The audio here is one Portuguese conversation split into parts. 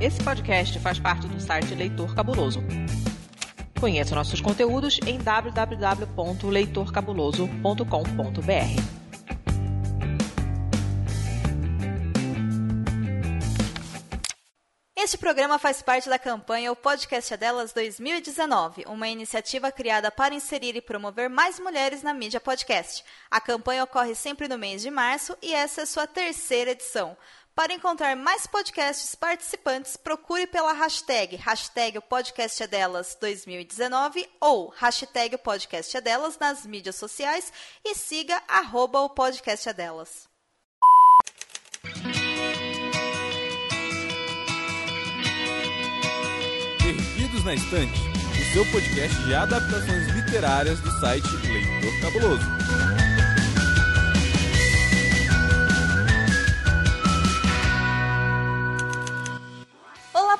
Esse podcast faz parte do site Leitor Cabuloso. Conheça nossos conteúdos em www.leitorcabuloso.com.br. Este programa faz parte da campanha O Podcast é Delas 2019, uma iniciativa criada para inserir e promover mais mulheres na mídia podcast. A campanha ocorre sempre no mês de março e essa é sua terceira edição. Para encontrar mais podcasts participantes, procure pela hashtag, hashtag o podcast é delas 2019 ou hashtag o podcast é delas nas mídias sociais e siga arroba o podcast é delas. Perdidos na Estante, o seu podcast de adaptações literárias do site Leitor Cabuloso.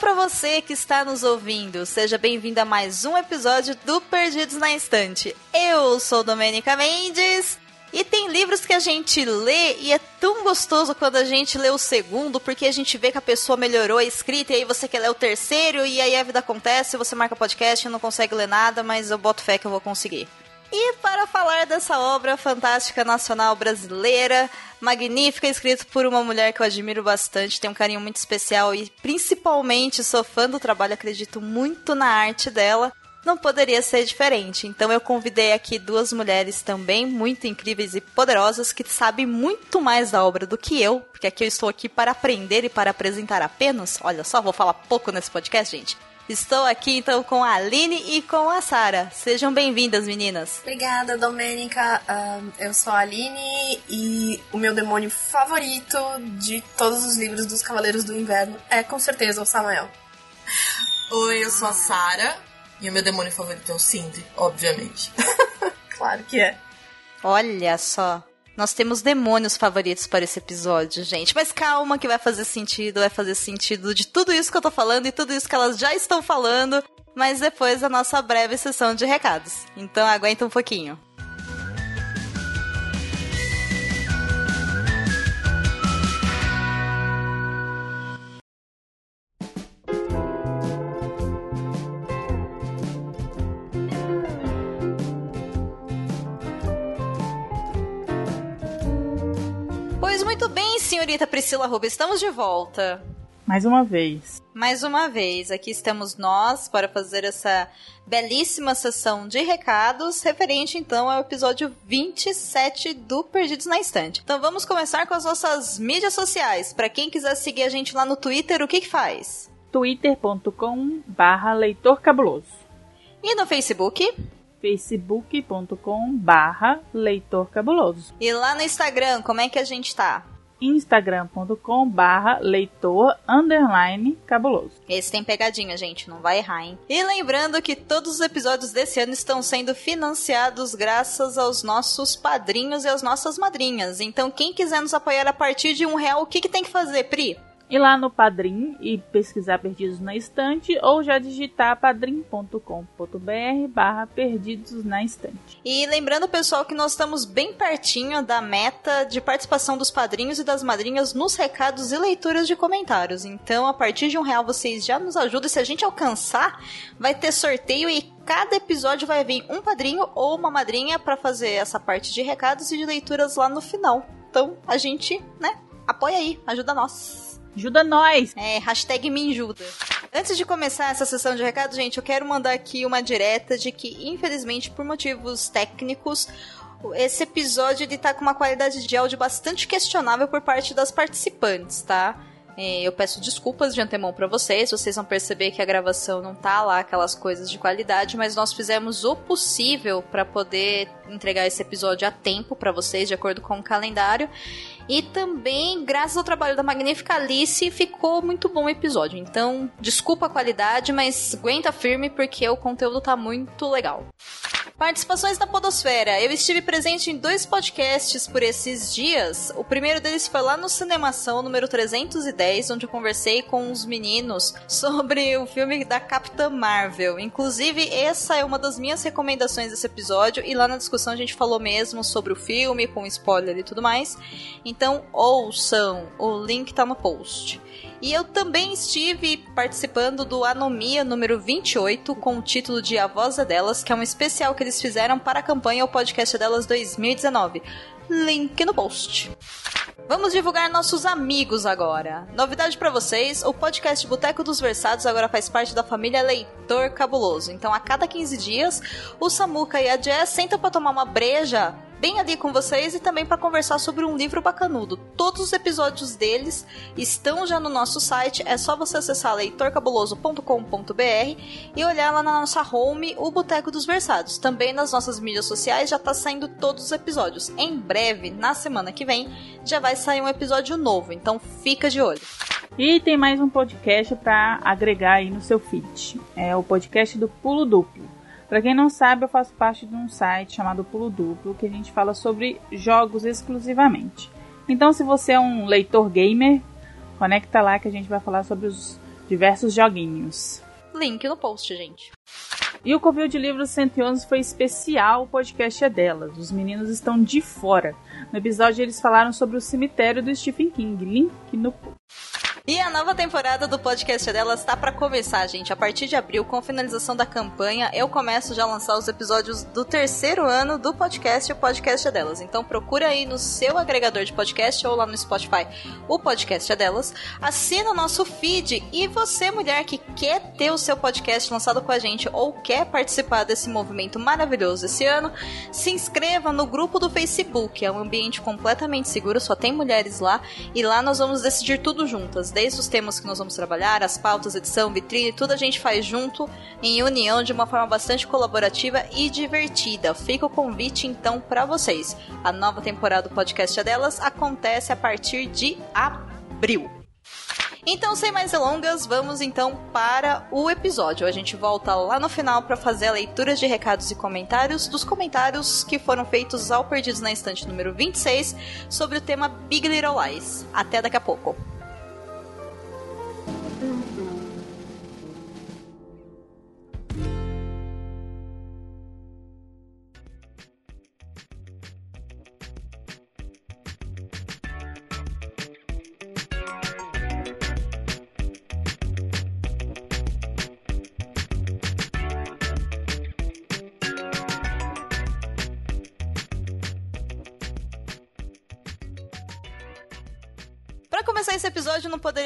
Para você que está nos ouvindo. Seja bem-vindo a mais um episódio do Perdidos na Estante. Eu sou Domênica Mendes. E tem livros que a gente lê e é tão gostoso quando a gente lê o segundo, porque a gente vê que a pessoa melhorou a escrita e aí você quer ler o terceiro e aí a vida acontece, você marca podcast, não consegue ler nada, mas eu boto fé que eu vou conseguir. E para falar dessa obra fantástica nacional brasileira, magnífica, escrita por uma mulher que eu admiro bastante, tenho um carinho muito especial e principalmente sou fã do trabalho, acredito muito na arte dela. Não poderia ser diferente. Então eu convidei aqui duas mulheres também muito incríveis e poderosas que sabem muito mais da obra do que eu, porque aqui eu estou aqui para aprender e para apresentar apenas. Olha só, vou falar pouco nesse podcast, gente. Estou aqui então com a Aline e com a Sara. Sejam bem-vindas, meninas. Obrigada, Domênica. Um, eu sou a Aline e o meu demônio favorito de todos os livros dos Cavaleiros do Inverno é com certeza o Samael. Oi, eu sou a Sara e o meu demônio favorito é o Sindri, obviamente. claro que é. Olha só. Nós temos demônios favoritos para esse episódio, gente. Mas calma que vai fazer sentido, vai fazer sentido de tudo isso que eu tô falando e tudo isso que elas já estão falando, mas depois da nossa breve sessão de recados. Então aguenta um pouquinho. Senhorita Priscila Ruba, estamos de volta. Mais uma vez. Mais uma vez, aqui estamos nós para fazer essa belíssima sessão de recados, referente então ao episódio 27 do Perdidos na Estante. Então vamos começar com as nossas mídias sociais. Para quem quiser seguir a gente lá no Twitter, o que, que faz? twitter.com barra leitor cabuloso. E no Facebook? facebook.com barra leitor cabuloso. E lá no Instagram, como é que a gente tá? instagram.com barra leitor underline cabuloso. Esse tem pegadinha, gente, não vai errar, hein? E lembrando que todos os episódios desse ano estão sendo financiados graças aos nossos padrinhos e às nossas madrinhas. Então, quem quiser nos apoiar a partir de um real, o que, que tem que fazer, Pri? Ir lá no Padrim e pesquisar Perdidos na Estante ou já digitar padrim.com.br barra Perdidos na Estante. E lembrando, pessoal, que nós estamos bem pertinho da meta de participação dos padrinhos e das madrinhas nos recados e leituras de comentários. Então, a partir de um real, vocês já nos ajudam. Se a gente alcançar, vai ter sorteio e cada episódio vai vir um padrinho ou uma madrinha para fazer essa parte de recados e de leituras lá no final. Então, a gente, né, apoia aí, ajuda nós. Ajuda nós! É, hashtag me ajuda. Antes de começar essa sessão de recados, gente, eu quero mandar aqui uma direta de que, infelizmente, por motivos técnicos, esse episódio ele tá com uma qualidade de áudio bastante questionável por parte das participantes, tá? É, eu peço desculpas de antemão para vocês, vocês vão perceber que a gravação não tá lá aquelas coisas de qualidade, mas nós fizemos o possível para poder entregar esse episódio a tempo para vocês, de acordo com o calendário. E também, graças ao trabalho da magnífica Alice, ficou muito bom o episódio. Então, desculpa a qualidade, mas aguenta firme porque o conteúdo tá muito legal. Participações na Podosfera. Eu estive presente em dois podcasts por esses dias. O primeiro deles foi lá no Cinemação número 310, onde eu conversei com os meninos sobre o filme da Capitã Marvel. Inclusive, essa é uma das minhas recomendações desse episódio, e lá na discussão a gente falou mesmo sobre o filme, com spoiler e tudo mais. Então ouçam, o link tá no post. E eu também estive participando do Anomia número 28 com o título de A Voz é Delas, que é um especial que eles fizeram para a campanha O Podcast é Delas 2019. Link no post. Vamos divulgar nossos amigos agora. Novidade para vocês: o podcast Boteco dos Versados agora faz parte da família Leitor Cabuloso. Então, a cada 15 dias, o Samuca e a Jess sentam para tomar uma breja bem ali com vocês e também para conversar sobre um livro bacanudo. Todos os episódios deles estão já no nosso site, é só você acessar leitorcabuloso.com.br e olhar lá na nossa home o Boteco dos Versados. Também nas nossas mídias sociais já está saindo todos os episódios. Em breve, na semana que vem, já vai sair um episódio novo, então fica de olho. E tem mais um podcast para agregar aí no seu feed. É o podcast do Pulo Duplo. Para quem não sabe, eu faço parte de um site chamado Pulo Duplo, que a gente fala sobre jogos exclusivamente. Então, se você é um leitor gamer, conecta lá que a gente vai falar sobre os diversos joguinhos. Link no post, gente. E o Covil de Livros 111 foi especial, o podcast é delas. Os meninos estão de fora. No episódio eles falaram sobre o cemitério do Stephen King. Link no post. E a nova temporada do podcast delas está para começar, gente. A partir de abril, com a finalização da campanha, eu começo já a lançar os episódios do terceiro ano do podcast, o podcast delas. Então procura aí no seu agregador de podcast ou lá no Spotify, o podcast delas. Assina o nosso feed e você, mulher que quer ter o seu podcast lançado com a gente ou quer participar desse movimento maravilhoso esse ano, se inscreva no grupo do Facebook. É um ambiente completamente seguro, só tem mulheres lá e lá nós vamos decidir tudo juntas desde os temas que nós vamos trabalhar, as pautas, edição, vitrine, tudo a gente faz junto, em união, de uma forma bastante colaborativa e divertida. Fica o convite então para vocês. A nova temporada do podcast é delas acontece a partir de abril. Então, sem mais delongas, vamos então para o episódio. A gente volta lá no final para fazer a leitura de recados e comentários dos comentários que foram feitos ao Perdidos na Estante número 26 sobre o tema Big Little Lies. Até daqui a pouco. Começar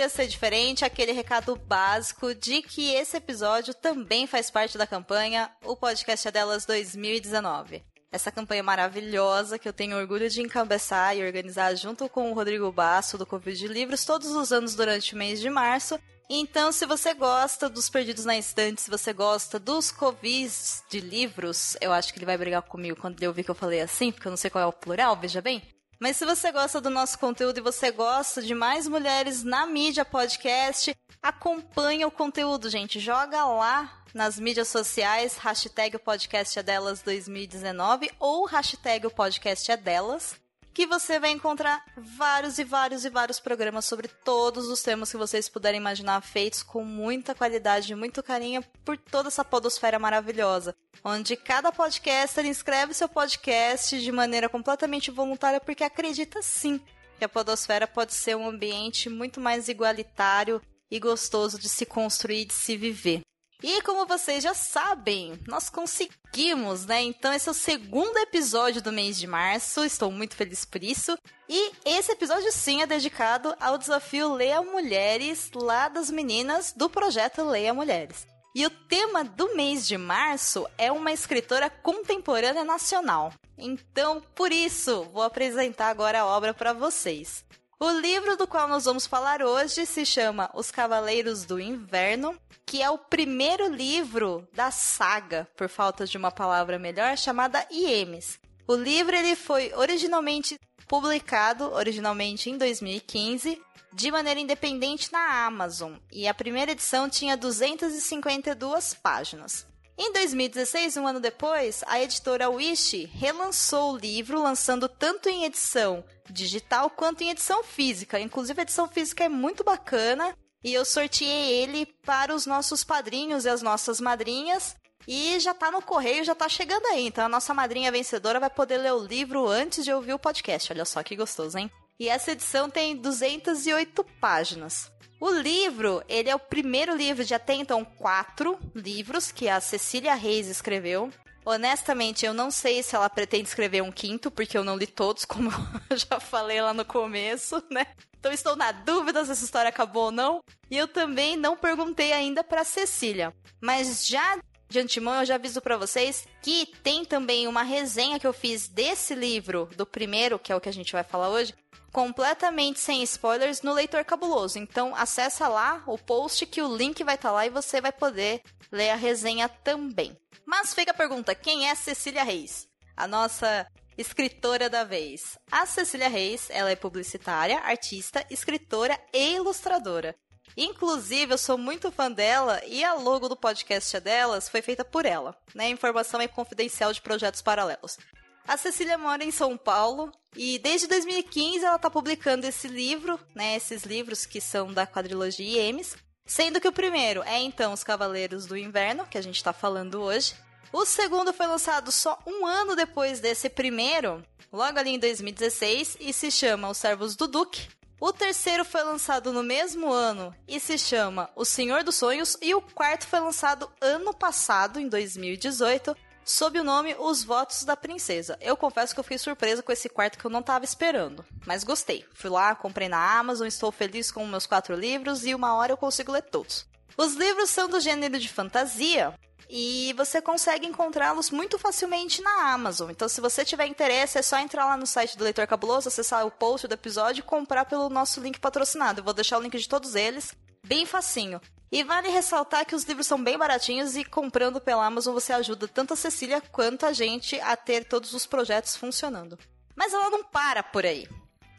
poderia ser diferente, aquele recado básico de que esse episódio também faz parte da campanha O Podcast é Delas 2019. Essa campanha maravilhosa que eu tenho orgulho de encabeçar e organizar junto com o Rodrigo Basso do Covid de Livros todos os anos durante o mês de março. Então, se você gosta dos Perdidos na Estante, se você gosta dos Covis de livros, eu acho que ele vai brigar comigo quando ele ouvir que eu falei assim, porque eu não sei qual é o plural, veja bem. Mas se você gosta do nosso conteúdo e você gosta de mais mulheres na mídia podcast, acompanha o conteúdo, gente. Joga lá nas mídias sociais, hashtag o podcast é delas 2019 ou hashtag o podcast é delas que você vai encontrar vários e vários e vários programas sobre todos os temas que vocês puderem imaginar, feitos com muita qualidade, muito carinho por toda essa podosfera maravilhosa, onde cada podcaster inscreve seu podcast de maneira completamente voluntária porque acredita sim que a podosfera pode ser um ambiente muito mais igualitário e gostoso de se construir, de se viver. E como vocês já sabem, nós conseguimos, né? Então esse é o segundo episódio do mês de março, estou muito feliz por isso. E esse episódio sim é dedicado ao desafio Leia Mulheres, lá das meninas do projeto Leia Mulheres. E o tema do mês de março é uma escritora contemporânea nacional. Então, por isso, vou apresentar agora a obra para vocês. O livro do qual nós vamos falar hoje se chama Os Cavaleiros do Inverno, que é o primeiro livro da saga, por falta de uma palavra melhor, chamada Iemes. O livro ele foi originalmente publicado originalmente em 2015 de maneira independente na Amazon, e a primeira edição tinha 252 páginas. Em 2016, um ano depois, a editora Wish relançou o livro, lançando tanto em edição digital quanto em edição física. Inclusive, a edição física é muito bacana e eu sorteei ele para os nossos padrinhos e as nossas madrinhas. E já tá no correio, já tá chegando aí. Então a nossa madrinha vencedora vai poder ler o livro antes de ouvir o podcast. Olha só que gostoso, hein? E essa edição tem 208 páginas. O livro, ele é o primeiro livro de até então quatro livros que a Cecília Reis escreveu. Honestamente, eu não sei se ela pretende escrever um quinto, porque eu não li todos, como eu já falei lá no começo, né? Então estou na dúvida se essa história acabou ou não. E eu também não perguntei ainda para Cecília. Mas já de antemão eu já aviso para vocês que tem também uma resenha que eu fiz desse livro, do primeiro, que é o que a gente vai falar hoje, completamente sem spoilers no Leitor Cabuloso. Então acessa lá o post que o link vai estar tá lá e você vai poder ler a resenha também. Mas fica a pergunta, quem é Cecília Reis? A nossa escritora da vez. A Cecília Reis, ela é publicitária, artista, escritora e ilustradora. Inclusive, eu sou muito fã dela e a logo do podcast delas foi feita por ela, né? Informação é confidencial de projetos paralelos. A Cecília mora em São Paulo e desde 2015 ela está publicando esse livro, né? Esses livros que são da quadrilogia Emes, sendo que o primeiro é então Os Cavaleiros do Inverno, que a gente está falando hoje. O segundo foi lançado só um ano depois desse primeiro, logo ali em 2016, e se chama Os Servos do Duque. O terceiro foi lançado no mesmo ano e se chama O Senhor dos Sonhos, e o quarto foi lançado ano passado, em 2018, sob o nome Os Votos da Princesa. Eu confesso que eu fiquei surpresa com esse quarto que eu não estava esperando, mas gostei. Fui lá, comprei na Amazon, estou feliz com meus quatro livros e uma hora eu consigo ler todos. Os livros são do gênero de fantasia, e você consegue encontrá-los muito facilmente na Amazon. Então, se você tiver interesse, é só entrar lá no site do Leitor Cabuloso, acessar o post do episódio e comprar pelo nosso link patrocinado. Eu vou deixar o link de todos eles, bem facinho. E vale ressaltar que os livros são bem baratinhos e comprando pela Amazon você ajuda tanto a Cecília quanto a gente a ter todos os projetos funcionando. Mas ela não para por aí.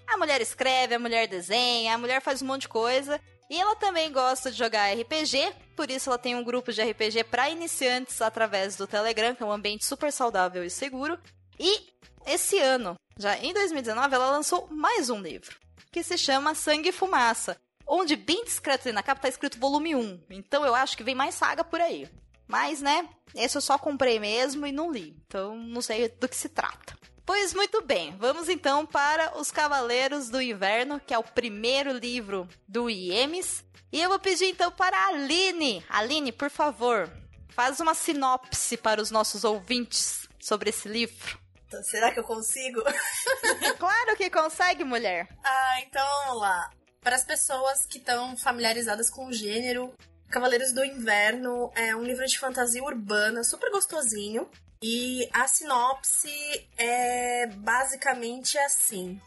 A mulher escreve, a mulher desenha, a mulher faz um monte de coisa e ela também gosta de jogar RPG, por isso ela tem um grupo de RPG para iniciantes através do Telegram, que é um ambiente super saudável e seguro. E esse ano, já em 2019, ela lançou mais um livro, que se chama Sangue e Fumaça, onde bem discreto na capa tá escrito volume 1. Então eu acho que vem mais saga por aí. Mas, né, esse eu só comprei mesmo e não li. Então não sei do que se trata. Pois muito bem, vamos então para Os Cavaleiros do Inverno, que é o primeiro livro do IEMS. E eu vou pedir então para a Aline. Aline, por favor, faz uma sinopse para os nossos ouvintes sobre esse livro. Será que eu consigo? claro que consegue, mulher. Ah, então vamos lá. Para as pessoas que estão familiarizadas com o gênero, Cavaleiros do Inverno é um livro de fantasia urbana super gostosinho. E a sinopse é basicamente assim: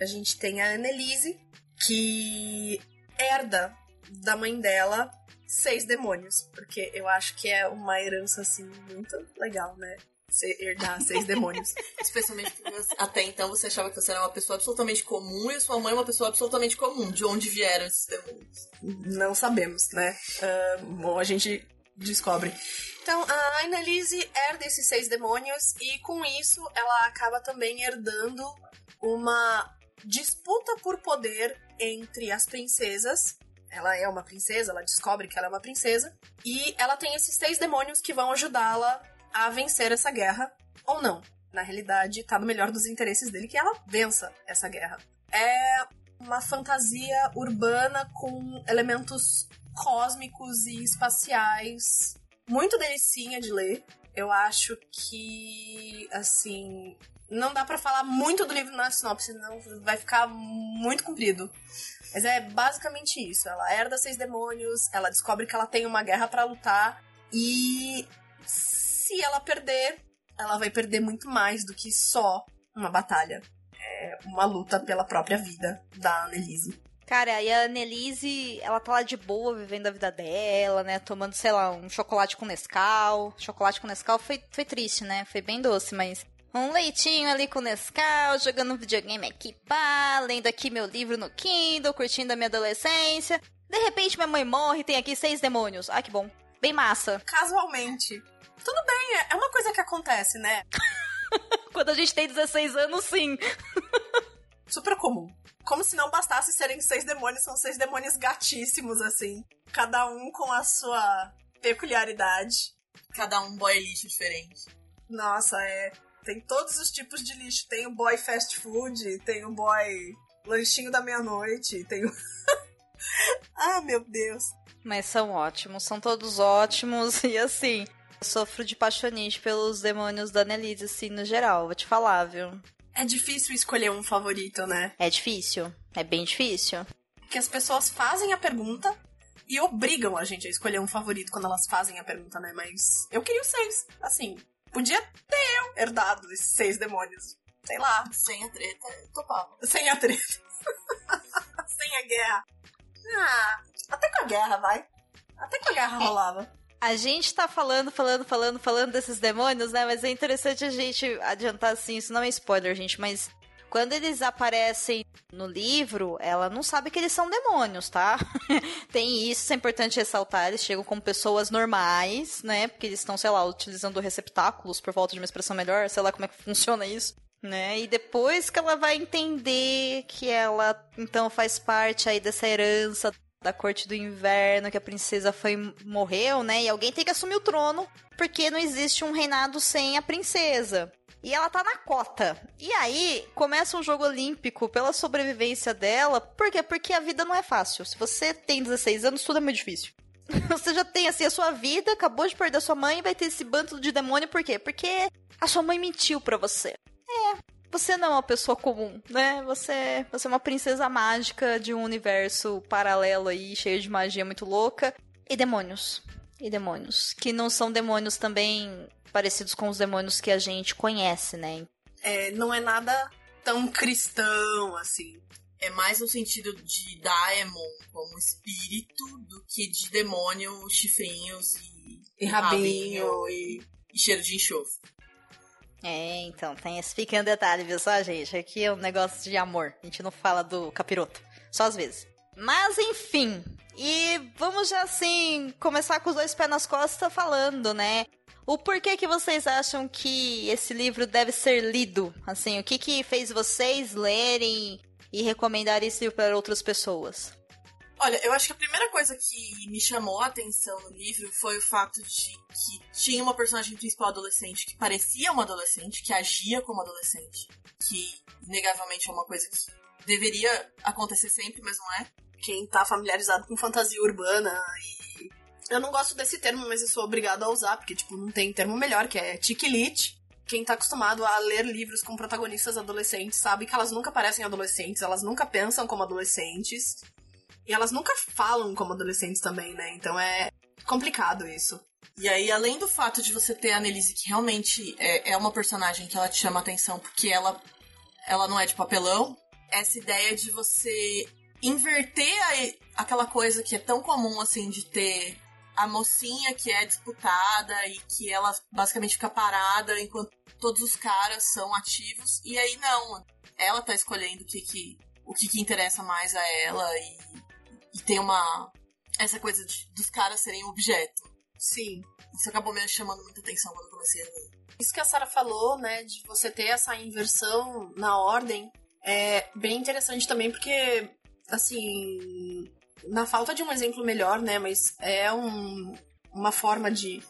a gente tem a Annelise, que herda da mãe dela seis demônios, porque eu acho que é uma herança assim muito legal, né? Você herdar seis demônios. Especialmente porque até então você achava que você era uma pessoa absolutamente comum e sua mãe é uma pessoa absolutamente comum. De onde vieram esses demônios? Não sabemos, né? Uh, bom, a gente descobre. Então, a Annalise herda esses seis demônios e com isso ela acaba também herdando uma disputa por poder entre as princesas. Ela é uma princesa, ela descobre que ela é uma princesa e ela tem esses seis demônios que vão ajudá-la a vencer essa guerra ou não. Na realidade, tá no melhor dos interesses dele que ela vença essa guerra. É uma fantasia urbana com elementos cósmicos e espaciais muito delicinha de ler. Eu acho que, assim, não dá para falar muito do livro na sinopse, não vai ficar muito comprido. Mas é basicamente isso. Ela herda seis demônios, ela descobre que ela tem uma guerra para lutar e se ela perder, ela vai perder muito mais do que só uma batalha. É uma luta pela própria vida da Annelise. Cara, e a Annelise, ela tá lá de boa, vivendo a vida dela, né? Tomando, sei lá, um chocolate com Nescau. Chocolate com Nescau foi, foi triste, né? Foi bem doce, mas um leitinho ali com Nescau, jogando um videogame aqui, pá, lendo aqui meu livro no Kindle, curtindo a minha adolescência. De repente minha mãe morre e tem aqui seis demônios. Ah, que bom. Bem massa. Casualmente. Tudo bem, é uma coisa que acontece, né? Quando a gente tem 16 anos, sim. Super comum. Como se não bastasse serem seis demônios, são seis demônios gatíssimos, assim. Cada um com a sua peculiaridade. Cada um boy lixo diferente. Nossa, é. Tem todos os tipos de lixo. Tem o boy fast food, tem o boy lanchinho da meia-noite, tem o... ah, meu Deus. Mas são ótimos, são todos ótimos e assim, sofro de paixonite pelos demônios da Annelise, assim, no geral, vou te falar, viu? É difícil escolher um favorito, né? É difícil, é bem difícil. Que as pessoas fazem a pergunta e obrigam a gente a escolher um favorito quando elas fazem a pergunta, né? Mas eu queria os seis. Assim, podia ter eu herdado esses seis demônios. Sei lá. Sem a treta, eu topava. Sem a treta. Sem a guerra. Ah, até com a guerra, vai. Até com a guerra rolava. A gente tá falando, falando, falando, falando desses demônios, né? Mas é interessante a gente adiantar assim, isso não é spoiler, gente, mas quando eles aparecem no livro, ela não sabe que eles são demônios, tá? Tem isso, é importante ressaltar. Eles chegam como pessoas normais, né? Porque eles estão, sei lá, utilizando receptáculos por volta de uma expressão melhor, sei lá como é que funciona isso. Né? E depois que ela vai entender que ela então faz parte aí dessa herança da corte do inverno, que a princesa foi morreu, né? E alguém tem que assumir o trono, porque não existe um reinado sem a princesa. E ela tá na cota. E aí começa um jogo olímpico pela sobrevivência dela. Por quê? Porque a vida não é fácil. Se você tem 16 anos, tudo é muito difícil. Você já tem assim a sua vida, acabou de perder sua mãe e vai ter esse bando de demônio, por quê? Porque a sua mãe mentiu para você. É, você não é uma pessoa comum, né? Você, você é uma princesa mágica de um universo paralelo aí, cheio de magia muito louca. E demônios. E demônios. Que não são demônios também parecidos com os demônios que a gente conhece, né? É, não é nada tão cristão, assim. É mais no sentido de Daemon como espírito do que de demônio, chifrinhos e, e rabinho, rabinho e... e cheiro de enxofre. É, então, tem esse pequeno detalhe, viu só, gente? Aqui é um negócio de amor. A gente não fala do capiroto. Só às vezes. Mas enfim. E vamos já assim começar com os dois pés nas costas falando, né? O porquê que vocês acham que esse livro deve ser lido? Assim, o que que fez vocês lerem e recomendar esse livro para outras pessoas? Olha, eu acho que a primeira coisa que me chamou a atenção no livro foi o fato de que tinha uma personagem principal adolescente que parecia uma adolescente, que agia como adolescente, que inegavelmente é uma coisa que deveria acontecer sempre, mas não é. Quem tá familiarizado com fantasia urbana e. Eu não gosto desse termo, mas eu sou obrigada a usar, porque, tipo, não tem termo melhor, que é tiquilite. Quem tá acostumado a ler livros com protagonistas adolescentes sabe que elas nunca parecem adolescentes, elas nunca pensam como adolescentes. E elas nunca falam como adolescentes também, né? Então é complicado isso. E aí, além do fato de você ter a Annelise, que realmente é, é uma personagem que ela te chama atenção porque ela, ela não é de papelão, essa ideia de você inverter a, aquela coisa que é tão comum, assim, de ter a mocinha que é disputada e que ela basicamente fica parada enquanto todos os caras são ativos. E aí, não. Ela tá escolhendo o que, que, o que, que interessa mais a ela e e tem uma. Essa coisa de, dos caras serem objeto. Sim. Isso acabou me chamando muita atenção quando eu comecei a ler. Isso que a Sara falou, né, de você ter essa inversão na ordem, é bem interessante também, porque, assim, na falta de um exemplo melhor, né, mas é um, uma forma de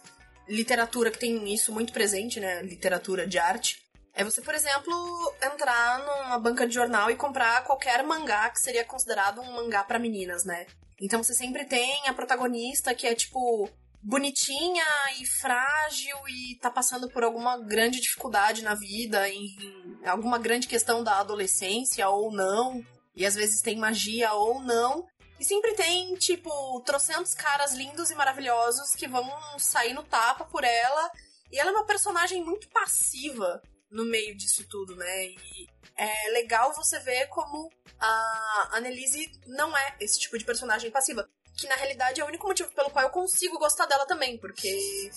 literatura que tem isso muito presente, né, literatura de arte, é você, por exemplo, entrar numa banca de jornal e comprar qualquer mangá que seria considerado um mangá para meninas, né? Então você sempre tem a protagonista que é tipo bonitinha e frágil e tá passando por alguma grande dificuldade na vida, em, em alguma grande questão da adolescência ou não, e às vezes tem magia ou não. E sempre tem, tipo, trocentos caras lindos e maravilhosos que vão sair no tapa por ela. E ela é uma personagem muito passiva no meio disso tudo, né? E é legal você ver como a Annelise não é esse tipo de personagem passiva. Que na realidade é o único motivo pelo qual eu consigo gostar dela também, porque.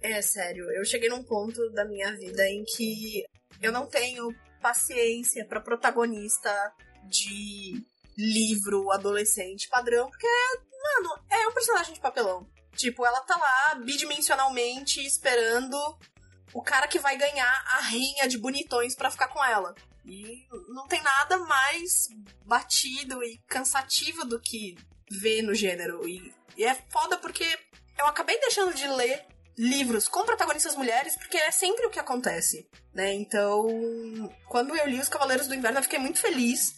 É sério, eu cheguei num ponto da minha vida em que eu não tenho paciência para protagonista de livro adolescente padrão, porque, mano, é um personagem de papelão. Tipo, ela tá lá bidimensionalmente esperando o cara que vai ganhar a rinha de bonitões para ficar com ela. E não tem nada mais batido e cansativo do que ver no gênero. E, e é foda porque eu acabei deixando de ler livros com protagonistas mulheres, porque é sempre o que acontece, né? Então, quando eu li Os Cavaleiros do Inverno, eu fiquei muito feliz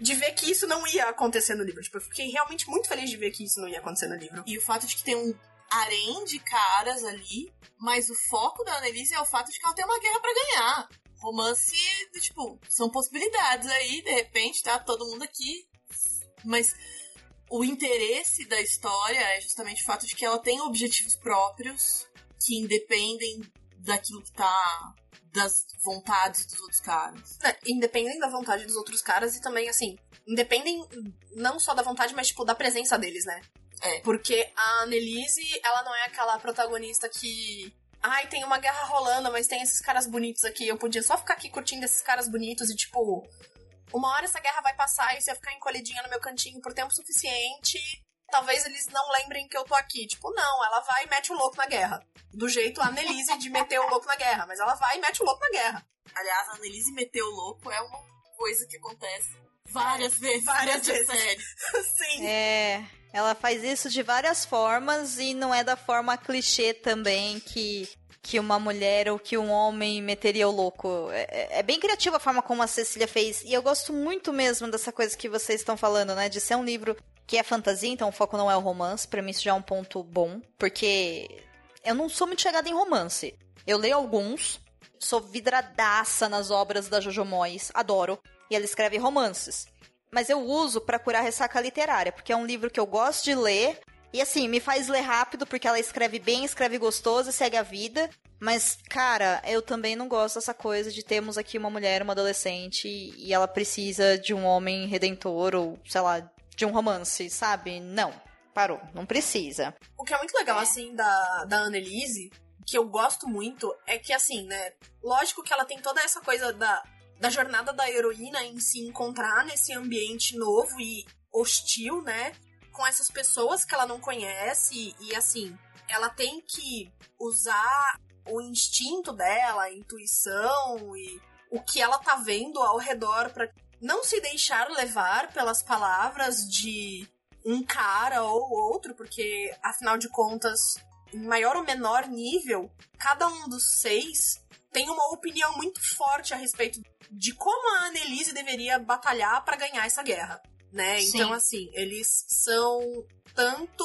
de ver que isso não ia acontecer no livro. Tipo, eu fiquei realmente muito feliz de ver que isso não ia acontecer no livro. E o fato de que tem um harém de caras ali, mas o foco da Annelise é o fato de que ela tem uma guerra para ganhar. Romance, tipo, são possibilidades aí, de repente, tá todo mundo aqui. Mas o interesse da história é justamente o fato de que ela tem objetivos próprios que independem daquilo que tá das vontades dos outros caras. É, independem da vontade dos outros caras e também, assim, independem não só da vontade, mas, tipo, da presença deles, né? É. Porque a Annelise, ela não é aquela protagonista que. Ai, tem uma guerra rolando, mas tem esses caras bonitos aqui. Eu podia só ficar aqui curtindo esses caras bonitos e, tipo, uma hora essa guerra vai passar e se eu ficar encolhidinha no meu cantinho por tempo suficiente, talvez eles não lembrem que eu tô aqui. Tipo, não, ela vai e mete o louco na guerra. Do jeito a Annelise de meter o louco na guerra, mas ela vai e mete o louco na guerra. Aliás, a Annelise meter o louco é uma coisa que acontece várias vezes Várias vezes. série. Sim. É, ela faz isso de várias formas e não é da forma clichê também que que uma mulher ou que um homem meteria o louco. É, é bem criativa a forma como a Cecília fez. E eu gosto muito mesmo dessa coisa que vocês estão falando, né? De ser um livro que é fantasia, então o foco não é o romance. Pra mim isso já é um ponto bom, porque eu não sou muito chegada em romance. Eu leio alguns, sou vidradaça nas obras da Jojo Moyes, adoro. E ela escreve romances. Mas eu uso pra curar ressaca literária, porque é um livro que eu gosto de ler. E assim, me faz ler rápido, porque ela escreve bem, escreve gostoso e segue a vida. Mas, cara, eu também não gosto dessa coisa de termos aqui uma mulher, uma adolescente, e ela precisa de um homem redentor, ou, sei lá, de um romance, sabe? Não. Parou. Não precisa. O que é muito legal, assim, da, da Annelise, que eu gosto muito, é que, assim, né? Lógico que ela tem toda essa coisa da, da jornada da heroína em se encontrar nesse ambiente novo e hostil, né? Com essas pessoas que ela não conhece. E, assim, ela tem que usar o instinto dela, a intuição e o que ela tá vendo ao redor pra não se deixar levar pelas palavras de um cara ou outro, porque afinal de contas, em maior ou menor nível, cada um dos seis tem uma opinião muito forte a respeito de como a Annelise deveria batalhar pra ganhar essa guerra, né? Sim. Então assim, eles são tanto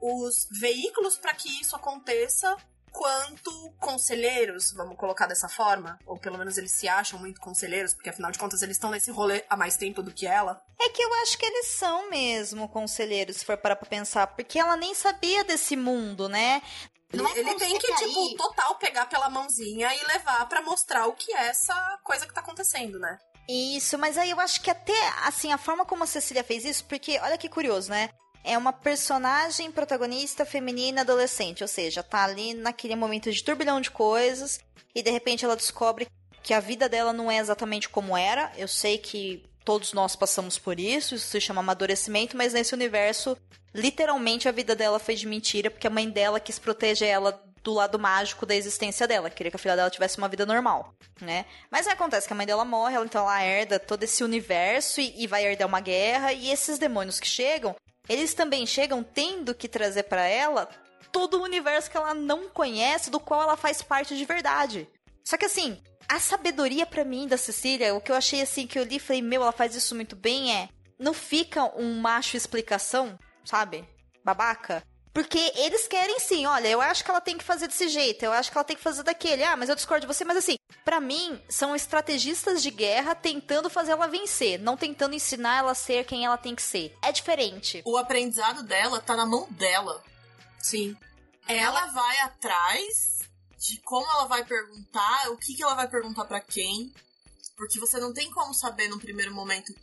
os veículos para que isso aconteça quanto conselheiros, vamos colocar dessa forma, ou pelo menos eles se acham muito conselheiros, porque afinal de contas eles estão nesse rolê há mais tempo do que ela. É que eu acho que eles são mesmo conselheiros, se for parar pra pensar, porque ela nem sabia desse mundo, né? Ele, Não é ele tem que, tipo, aí. total pegar pela mãozinha e levar pra mostrar o que é essa coisa que tá acontecendo, né? Isso, mas aí eu acho que até, assim, a forma como a Cecília fez isso, porque olha que curioso, né? É uma personagem protagonista feminina adolescente, ou seja, tá ali naquele momento de turbilhão de coisas e de repente ela descobre que a vida dela não é exatamente como era. Eu sei que todos nós passamos por isso, isso se chama amadurecimento, mas nesse universo, literalmente a vida dela foi de mentira, porque a mãe dela quis proteger ela do lado mágico da existência dela, queria que a filha dela tivesse uma vida normal, né? Mas acontece que a mãe dela morre, ela, então ela herda todo esse universo e, e vai herdar uma guerra, e esses demônios que chegam, eles também chegam tendo que trazer pra ela todo o universo que ela não conhece, do qual ela faz parte de verdade. Só que assim, a sabedoria pra mim da Cecília, o que eu achei assim que eu li falei, meu, ela faz isso muito bem é, não fica um macho explicação, sabe? Babaca. Porque eles querem sim, olha, eu acho que ela tem que fazer desse jeito, eu acho que ela tem que fazer daquele. Ah, mas eu discordo de você, mas assim, pra mim, são estrategistas de guerra tentando fazer ela vencer, não tentando ensinar ela a ser quem ela tem que ser. É diferente. O aprendizado dela tá na mão dela. Sim. Ela vai atrás de como ela vai perguntar, o que, que ela vai perguntar pra quem. Porque você não tem como saber no primeiro momento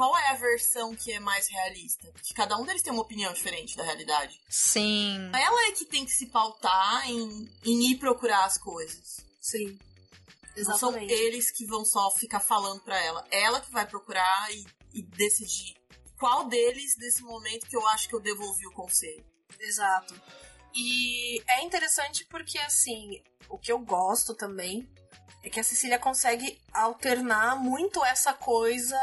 qual é a versão que é mais realista. Porque cada um deles tem uma opinião diferente da realidade. Sim. Ela é que tem que se pautar em, em ir procurar as coisas. Sim. Não são Exatamente. eles que vão só ficar falando pra ela. Ela que vai procurar e, e decidir qual deles, nesse momento, que eu acho que eu devolvi o conselho. Exato. E é interessante porque, assim, o que eu gosto também é que a Cecília consegue alternar muito essa coisa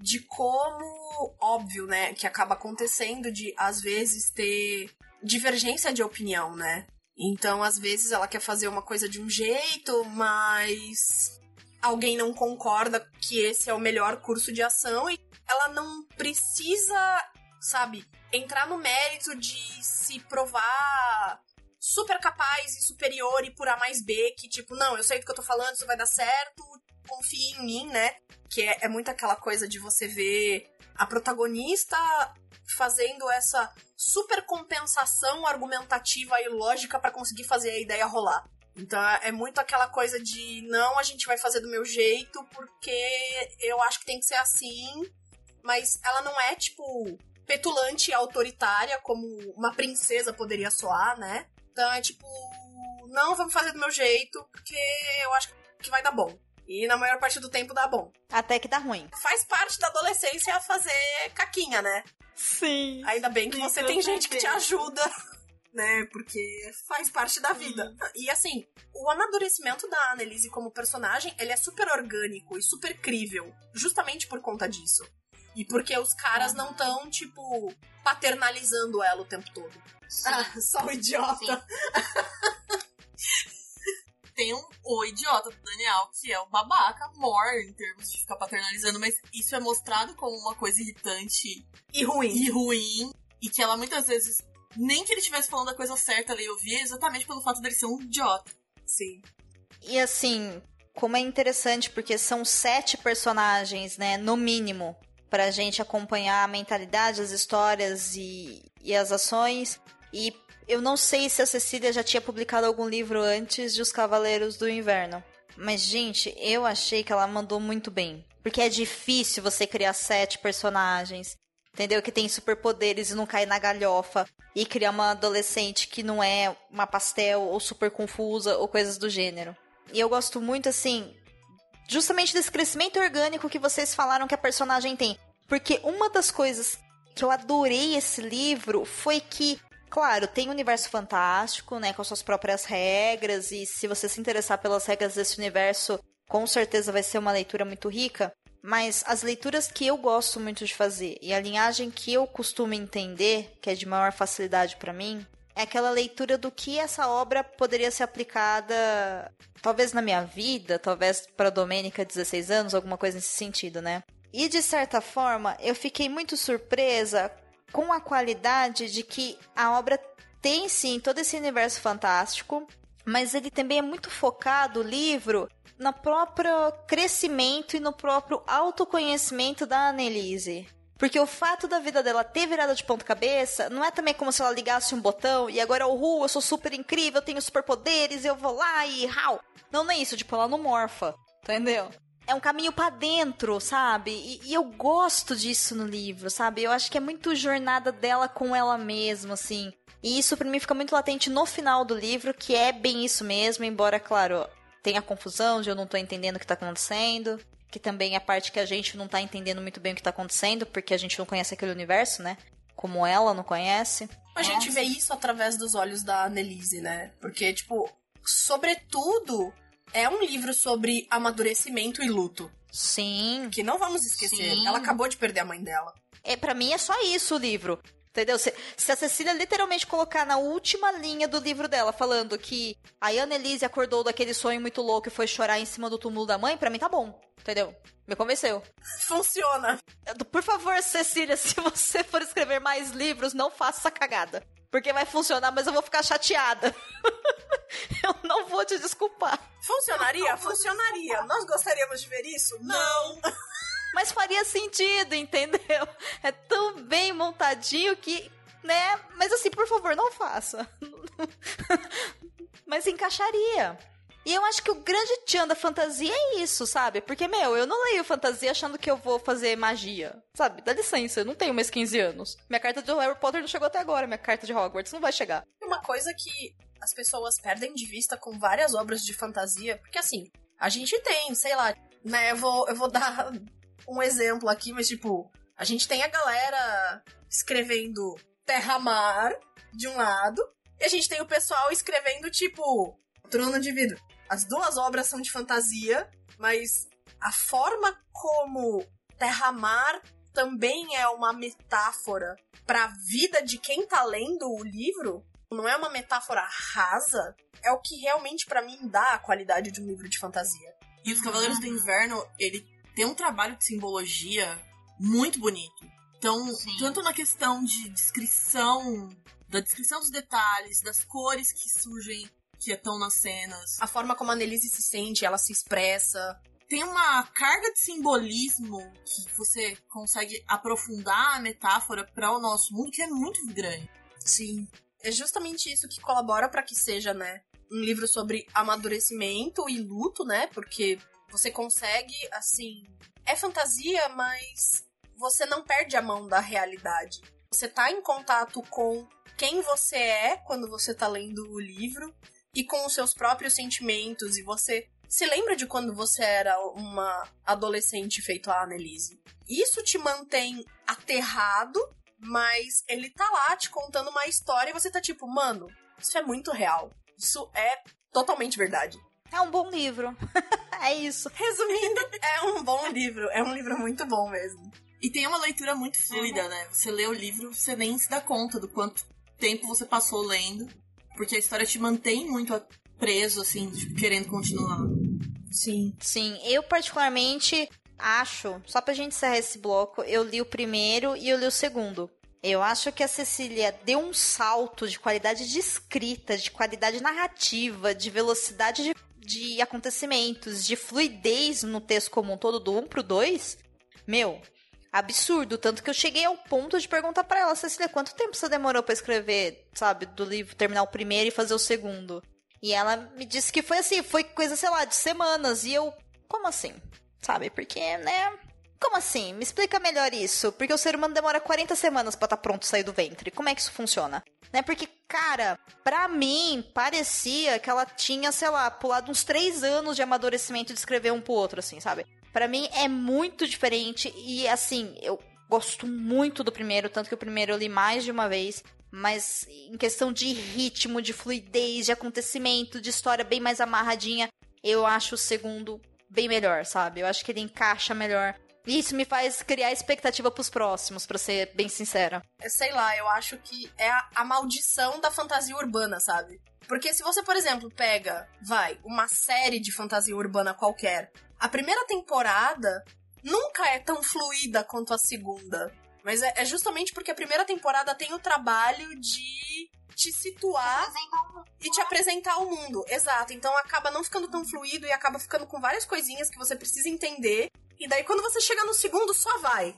de como, óbvio, né, que acaba acontecendo de, às vezes, ter divergência de opinião, né? Então, às vezes, ela quer fazer uma coisa de um jeito, mas alguém não concorda que esse é o melhor curso de ação e ela não precisa, sabe, entrar no mérito de se provar super capaz e superior e por A mais B, que tipo, não, eu sei do que eu tô falando, isso vai dar certo, confie em mim, né? Que é, é muito aquela coisa de você ver a protagonista fazendo essa super compensação argumentativa e lógica para conseguir fazer a ideia rolar. Então é muito aquela coisa de não, a gente vai fazer do meu jeito porque eu acho que tem que ser assim, mas ela não é tipo petulante e autoritária como uma princesa poderia soar, né? Então é tipo, não, vamos fazer do meu jeito porque eu acho que vai dar bom. E na maior parte do tempo dá bom. Até que dá ruim. Faz parte da adolescência fazer caquinha, né? Sim. Ainda bem que você tem gente que te ajuda né? Porque faz parte da vida. E assim, o amadurecimento da Annelise como personagem, ele é super orgânico e super crível, justamente por conta disso. E porque os caras não tão, tipo, paternalizando ela o tempo todo. Ah, só o idiota. Tem um, o idiota do Daniel, que é o babaca, more em termos de ficar paternalizando, mas isso é mostrado como uma coisa irritante e ruim. E ruim. E que ela muitas vezes nem que ele estivesse falando a coisa certa ali, eu via exatamente pelo fato dele ser um idiota. Sim. E assim, como é interessante, porque são sete personagens, né, no mínimo, pra gente acompanhar a mentalidade, as histórias e, e as ações. E eu não sei se a Cecília já tinha publicado algum livro antes de Os Cavaleiros do Inverno. Mas, gente, eu achei que ela mandou muito bem. Porque é difícil você criar sete personagens entendeu? Que tem superpoderes e não cai na galhofa. E criar uma adolescente que não é uma pastel ou super confusa ou coisas do gênero. E eu gosto muito, assim, justamente desse crescimento orgânico que vocês falaram que a personagem tem. Porque uma das coisas que eu adorei esse livro foi que, claro, tem um universo fantástico, né, com suas próprias regras, e se você se interessar pelas regras desse universo, com certeza vai ser uma leitura muito rica. Mas as leituras que eu gosto muito de fazer e a linhagem que eu costumo entender, que é de maior facilidade para mim, é aquela leitura do que essa obra poderia ser aplicada, talvez na minha vida, talvez para Domênica, 16 anos, alguma coisa nesse sentido, né? E de certa forma, eu fiquei muito surpresa com a qualidade de que a obra tem sim todo esse universo fantástico, mas ele também é muito focado, o livro, no próprio crescimento e no próprio autoconhecimento da Annelise. Porque o fato da vida dela ter virado de ponta cabeça não é também como se ela ligasse um botão e agora, uhul, eu sou super incrível, eu tenho superpoderes, eu vou lá e rau. Não, não é isso, tipo, ela não morfa, entendeu? É um caminho para dentro, sabe? E, e, eu gosto disso no livro, sabe? Eu acho que é muito jornada dela com ela mesma, assim. E isso para mim fica muito latente no final do livro, que é bem isso mesmo, embora, claro, tem a confusão de eu não tô entendendo o que tá acontecendo, que também é a parte que a gente não tá entendendo muito bem o que tá acontecendo, porque a gente não conhece aquele universo, né? Como ela não conhece. A gente vê isso através dos olhos da Annelise, né? Porque, tipo, sobretudo, é um livro sobre amadurecimento e luto. Sim. Que não vamos esquecer. Sim. Ela acabou de perder a mãe dela. É, para mim é só isso o livro. Entendeu? Se, se, a Cecília literalmente colocar na última linha do livro dela, falando que a Annelise acordou daquele sonho muito louco e foi chorar em cima do túmulo da mãe, para mim tá bom. Entendeu? Me convenceu. Funciona. Por favor, Cecília, se você for escrever mais livros, não faça essa cagada. Porque vai funcionar, mas eu vou ficar chateada. eu não vou te desculpar. Funcionaria? Funcionaria. Nós gostaríamos de ver isso? Não. Mas faria sentido, entendeu? É tão bem montadinho que, né? Mas assim, por favor, não faça. Mas encaixaria. E eu acho que o grande tchan da fantasia é isso, sabe? Porque, meu, eu não leio fantasia achando que eu vou fazer magia. Sabe? Dá licença, eu não tenho mais 15 anos. Minha carta de Harry Potter não chegou até agora, minha carta de Hogwarts não vai chegar. Uma coisa que as pessoas perdem de vista com várias obras de fantasia, porque assim, a gente tem, sei lá, né, eu vou, eu vou dar um exemplo aqui, mas tipo, a gente tem a galera escrevendo Terra-Mar de um lado, e a gente tem o pessoal escrevendo tipo Trono de Vidro. As duas obras são de fantasia, mas a forma como Terra-Mar também é uma metáfora para a vida de quem tá lendo o livro, não é uma metáfora rasa, é o que realmente para mim dá a qualidade de um livro de fantasia. E os Cavaleiros do Inverno, ele tem um trabalho de simbologia muito bonito. Então, Sim. tanto na questão de descrição, da descrição dos detalhes, das cores que surgem, que estão nas cenas. A forma como a Annelise se sente, ela se expressa. Tem uma carga de simbolismo que você consegue aprofundar a metáfora para o nosso mundo que é muito grande. Sim. É justamente isso que colabora para que seja, né, um livro sobre amadurecimento e luto, né? Porque você consegue, assim, é fantasia, mas você não perde a mão da realidade. Você tá em contato com quem você é quando você tá lendo o livro e com os seus próprios sentimentos e você se lembra de quando você era uma adolescente feito a Annelise. Isso te mantém aterrado, mas ele tá lá te contando uma história e você tá tipo, mano, isso é muito real. Isso é totalmente verdade. É um bom livro. é isso. Resumindo, é um bom livro. É um livro muito bom mesmo. E tem uma leitura muito fluida, né? Você lê o livro, você nem se dá conta do quanto tempo você passou lendo, porque a história te mantém muito preso, assim, tipo, querendo continuar. Sim. Sim, eu particularmente acho, só pra gente encerrar esse bloco, eu li o primeiro e eu li o segundo. Eu acho que a Cecília deu um salto de qualidade de escrita, de qualidade narrativa, de velocidade de, de acontecimentos, de fluidez no texto como um todo, do 1 pro 2. Meu, absurdo. Tanto que eu cheguei ao ponto de perguntar pra ela, Cecília, quanto tempo você demorou pra escrever, sabe, do livro, terminar o primeiro e fazer o segundo? E ela me disse que foi assim, foi coisa, sei lá, de semanas. E eu, como assim? Sabe? Porque, né? Como assim? Me explica melhor isso. Porque o ser humano demora 40 semanas pra estar pronto sair do ventre. Como é que isso funciona? Né? Porque, cara, pra mim, parecia que ela tinha, sei lá, pulado uns 3 anos de amadurecimento de escrever um pro outro, assim, sabe? Pra mim é muito diferente e, assim, eu gosto muito do primeiro, tanto que o primeiro eu li mais de uma vez. Mas em questão de ritmo, de fluidez, de acontecimento, de história bem mais amarradinha, eu acho o segundo bem melhor, sabe? Eu acho que ele encaixa melhor. Isso me faz criar expectativa pros próximos, pra ser bem sincera. É, Sei lá, eu acho que é a, a maldição da fantasia urbana, sabe? Porque se você, por exemplo, pega, vai, uma série de fantasia urbana qualquer, a primeira temporada nunca é tão fluida quanto a segunda. Mas é, é justamente porque a primeira temporada tem o trabalho de te situar e te apresentar o mundo. Exato. Então acaba não ficando tão fluido e acaba ficando com várias coisinhas que você precisa entender. E daí quando você chega no segundo, só vai.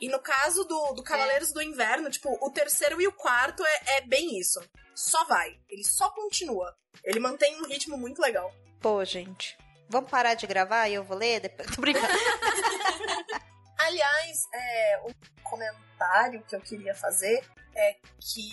E no caso do, do Cavaleiros do Inverno, tipo, o terceiro e o quarto é, é bem isso. Só vai. Ele só continua. Ele mantém um ritmo muito legal. Pô, gente. Vamos parar de gravar e eu vou ler depois. Tô brincando. Aliás, é, um comentário que eu queria fazer é que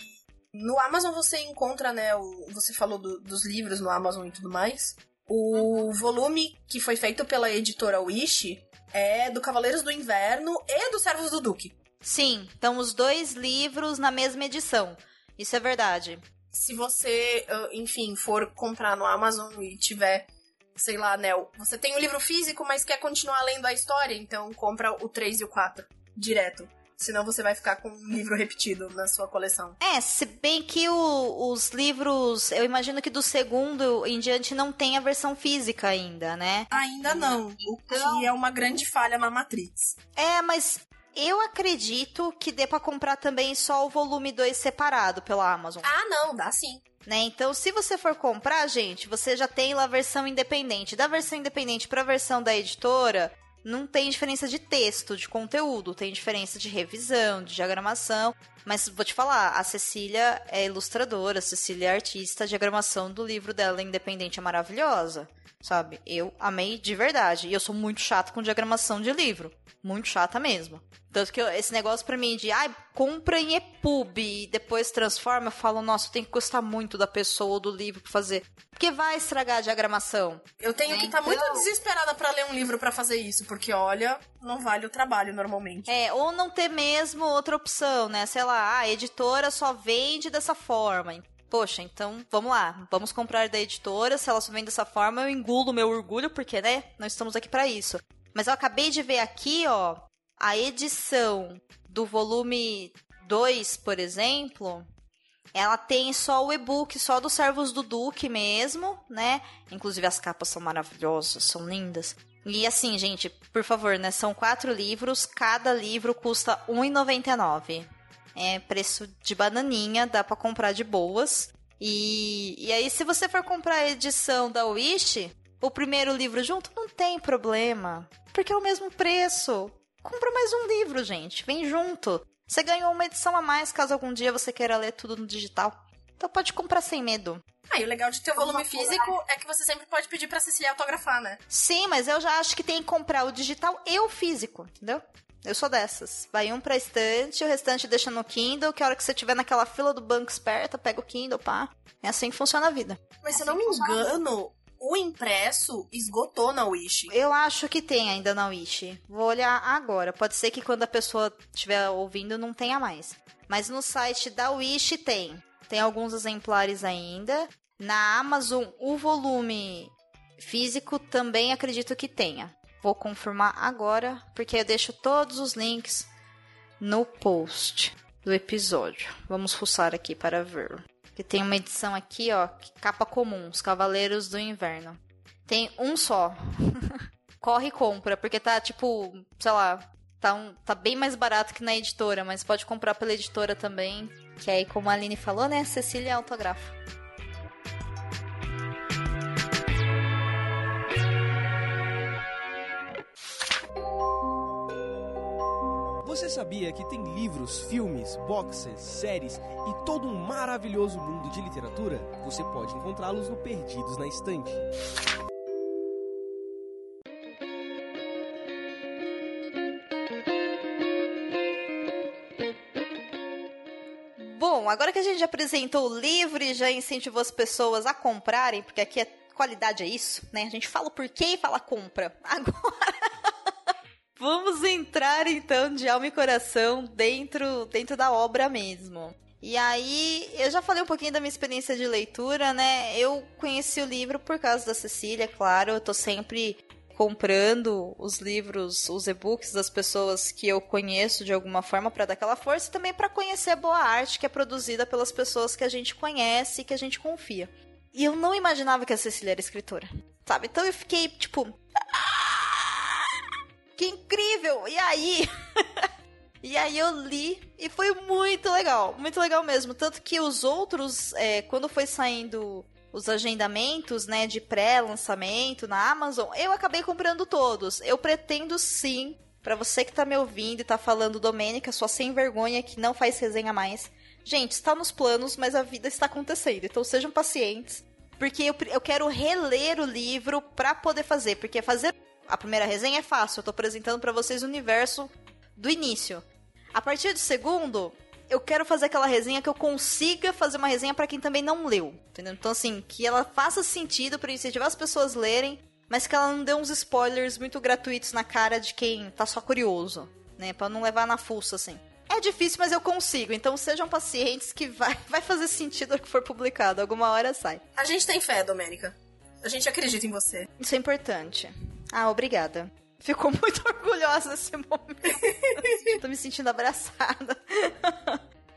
no Amazon você encontra, né? O, você falou do- dos livros no Amazon e tudo mais. O volume que foi feito pela editora Wish é do Cavaleiros do Inverno e dos Servos do Duque. Sim, estão os dois livros na mesma edição. Isso é verdade. Se você, enfim, for comprar no Amazon e tiver, sei lá, né? Você tem o livro físico, mas quer continuar lendo a história, então compra o 3 e o 4 direto. Senão você vai ficar com um livro repetido na sua coleção. É, se bem que o- os livros, eu imagino que do segundo em diante não tem a versão física ainda, né? Ainda não. O que é uma grande falha na Matrix. É, mas eu acredito que dê pra comprar também só o volume 2 separado pela Amazon. Ah, não, dá sim. né? Então, se você for comprar, gente, você já tem lá a versão independente. Da versão independente para a versão da editora, não tem diferença de texto, de conteúdo, tem diferença de revisão, de diagramação. Mas vou te falar, a Cecília é ilustradora, a Cecília é artista, a diagramação do livro dela independente é maravilhosa, sabe? Eu amei de verdade. E eu sou muito chata com diagramação de livro. Muito chata mesmo. Tanto que eu- esse negócio pra mim de, ai, compra em EPUB e depois transforma, eu falo, nossa, tem que gostar muito da pessoa ou do livro pra fazer. Porque vai estragar a diagramação. Eu tenho que estar muito desesperada pra ler um livro pra fazer isso, porque olha, não vale o trabalho normalmente. É, ou não ter mesmo outra opção, né? Sei lá, ah, a editora só vende dessa forma. Poxa, então vamos lá, vamos comprar da editora. Se ela só vende dessa forma, eu engulo meu orgulho, porque, né? Nós estamos aqui pra isso. Mas eu acabei de ver aqui, ó, a edição do volume 2, por exemplo, Ela tem só o e-book, só dos servos do Duque mesmo, né? Inclusive as capas são maravilhosas, são lindas. E assim, gente, por favor, né? São quatro livros, cada livro custa R$1,99. É preço de bananinha, dá para comprar de boas. E, e aí, se você for comprar a edição da Wish, o primeiro livro junto, não tem problema. Porque é o mesmo preço. Compra mais um livro, gente. Vem junto. Você ganhou uma edição a mais caso algum dia você queira ler tudo no digital. Então pode comprar sem medo. Ah, e o legal de ter o volume físico é que você sempre pode pedir pra Cecília autografar, né? Sim, mas eu já acho que tem que comprar o digital e o físico, entendeu? Eu sou dessas. Vai um pra estante, o restante deixa no Kindle, que a hora que você tiver naquela fila do banco esperta, pega o Kindle, pá. É assim que funciona a vida. Mas se eu não me engano, o impresso esgotou na Wish. Eu acho que tem ainda na Wish. Vou olhar agora. Pode ser que quando a pessoa estiver ouvindo não tenha mais. Mas no site da Wish tem. Tem alguns exemplares ainda. Na Amazon, o volume físico também acredito que tenha. Vou confirmar agora, porque eu deixo todos os links no post do episódio. Vamos fuçar aqui para ver. Que tem uma edição aqui, ó, capa comum, os Cavaleiros do Inverno. Tem um só. Corre e compra, porque tá tipo, sei lá, tá, um, tá bem mais barato que na editora, mas pode comprar pela editora também. Que aí, como a Aline falou, né, Cecília autografa. Você sabia que tem livros, filmes, boxes, séries e todo um maravilhoso mundo de literatura? Você pode encontrá-los no Perdidos na Estante. Agora que a gente apresentou o livro e já incentivou as pessoas a comprarem, porque aqui é qualidade é isso, né? A gente fala o porquê e fala compra. Agora Vamos entrar então de alma e coração dentro, dentro da obra mesmo. E aí, eu já falei um pouquinho da minha experiência de leitura, né? Eu conheci o livro por causa da Cecília, claro. Eu tô sempre comprando os livros, os e-books das pessoas que eu conheço de alguma forma para dar aquela força e também para conhecer a boa arte que é produzida pelas pessoas que a gente conhece e que a gente confia. E eu não imaginava que a Cecília era escritora, sabe? Então eu fiquei tipo, que incrível! E aí? e aí eu li e foi muito legal, muito legal mesmo. Tanto que os outros, é, quando foi saindo os agendamentos, né, de pré-lançamento na Amazon, eu acabei comprando todos. Eu pretendo sim, para você que tá me ouvindo e tá falando, Domênica, sua sem vergonha que não faz resenha mais. Gente, está nos planos, mas a vida está acontecendo. Então sejam pacientes. Porque eu, eu quero reler o livro para poder fazer. Porque fazer a primeira resenha é fácil, eu tô apresentando para vocês o universo do início. A partir do segundo, eu quero fazer aquela resenha que eu consiga fazer uma resenha para quem também não leu, entendeu? Então assim, que ela faça sentido para incentivar as pessoas a lerem, mas que ela não dê uns spoilers muito gratuitos na cara de quem tá só curioso, né, para não levar na fuça assim. É difícil, mas eu consigo. Então sejam pacientes que vai, vai fazer sentido o que for publicado. Alguma hora sai. A gente tem fé, Domênica. A gente acredita em você. Isso é importante. Ah, obrigada. Ficou muito orgulhosa nesse momento. Tô me sentindo abraçada.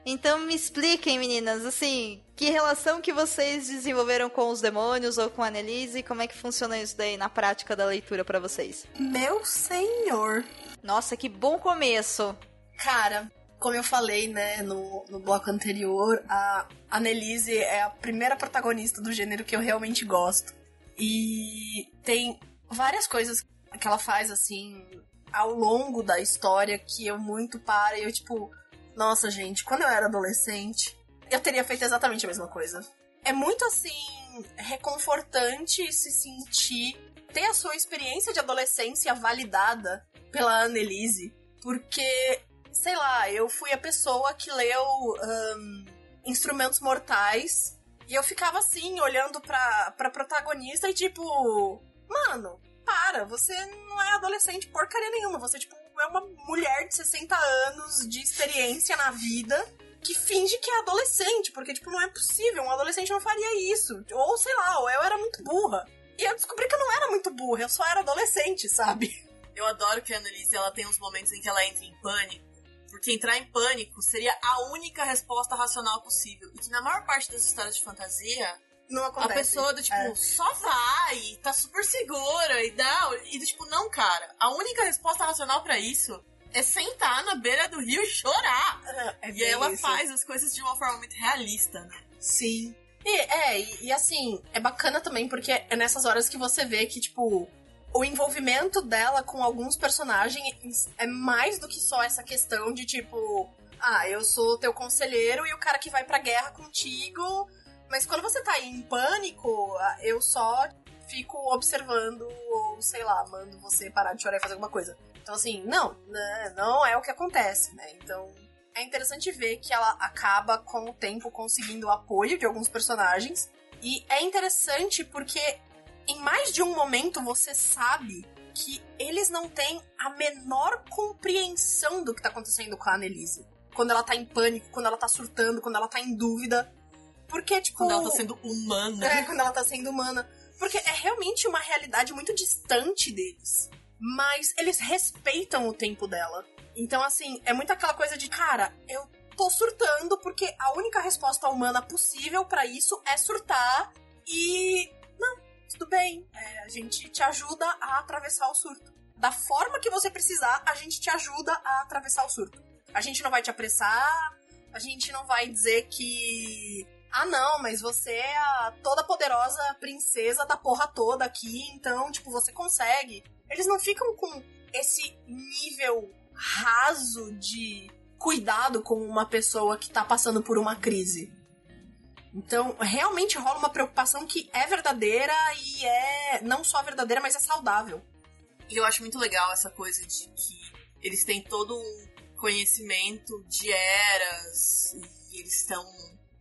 Então me expliquem, meninas, assim, que relação que vocês desenvolveram com os demônios ou com a Annelise? Como é que funciona isso daí na prática da leitura para vocês? Meu senhor! Nossa, que bom começo! Cara, como eu falei, né, no, no bloco anterior, a Annelise é a primeira protagonista do gênero que eu realmente gosto. E tem várias coisas que ela faz, assim, ao longo da história que eu muito paro e eu, tipo, nossa, gente, quando eu era adolescente, eu teria feito exatamente a mesma coisa. É muito, assim, reconfortante se sentir, ter a sua experiência de adolescência validada pela Annelise, porque, sei lá, eu fui a pessoa que leu um, Instrumentos Mortais e eu ficava assim, olhando pra, pra protagonista e tipo, mano, para, você não é adolescente porcaria nenhuma, você, tipo, é uma mulher de 60 anos de experiência na vida que finge que é adolescente, porque, tipo, não é possível, um adolescente não faria isso. Ou, sei lá, ou eu era muito burra. E eu descobri que eu não era muito burra, eu só era adolescente, sabe? Eu adoro que a Annalise, ela tem uns momentos em que ela entra em pânico porque entrar em pânico seria a única resposta racional possível. E que na maior parte das histórias de fantasia, Não acontece. a pessoa do tipo, É. só vai, tá super segura e não. E do tipo, não, cara. A única resposta racional pra isso é sentar na beira do rio e chorar. É e ela isso. faz as coisas de uma forma muito realista, né? Sim. E, é, e, e assim, é bacana também porque é nessas horas que você vê que, tipo, o envolvimento dela com alguns personagens é mais do que só essa questão de, tipo, ah, eu sou teu conselheiro e o cara que vai pra guerra contigo. Mas quando você tá em pânico, eu só fico observando ou, sei lá, mando você parar de chorar e fazer alguma coisa. Então, assim, não, né, não é o que acontece, né? Então, é interessante ver que ela acaba com o tempo conseguindo o apoio de alguns personagens. E é interessante porque em mais de um momento você sabe que eles não têm a menor compreensão do que tá acontecendo com a Annelise. Quando ela tá em pânico, quando ela tá surtando, quando ela tá em dúvida. Porque, tipo. Quando ela tá sendo humana. É, quando ela tá sendo humana. Porque é realmente uma realidade muito distante deles. Mas eles respeitam o tempo dela. Então, assim, é muito aquela coisa de, cara, eu tô surtando porque a única resposta humana possível pra isso é surtar e. Não, tudo bem. é, a gente te ajuda a atravessar o surto. Da forma que você precisar, a gente te ajuda a atravessar o surto. A gente não vai te apressar, a gente não vai dizer que. Ah, não, mas você é a toda poderosa princesa da porra toda aqui, então, tipo, você consegue. Eles não ficam com esse nível raso de cuidado com uma pessoa que tá passando por uma crise. Então, realmente rola uma preocupação que é verdadeira e é não só verdadeira, mas é saudável. E eu acho muito legal essa coisa de que eles têm todo um conhecimento de eras e eles são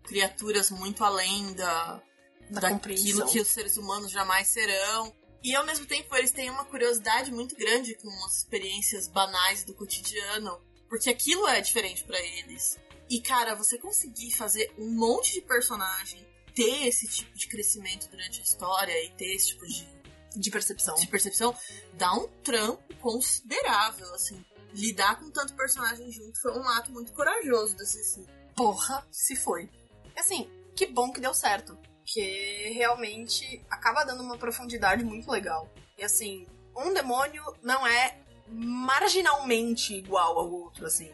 criaturas muito além da, Da daquilo compreensão. que os seres humanos jamais serão. E ao mesmo tempo eles têm uma curiosidade muito grande com as experiências banais do cotidiano, porque aquilo é diferente pra eles. E cara, você conseguir fazer um monte de personagem ter esse tipo de crescimento durante a história e ter esse tipo de De percepção. de percepção, dá um trampo considerável, assim. Lidar com tanto personagem junto foi um ato muito corajoso da Ceci. Porra, se foi. Assim, que bom que deu certo. Porque realmente acaba dando uma profundidade muito legal. E assim, um demônio não é marginalmente igual ao outro, assim.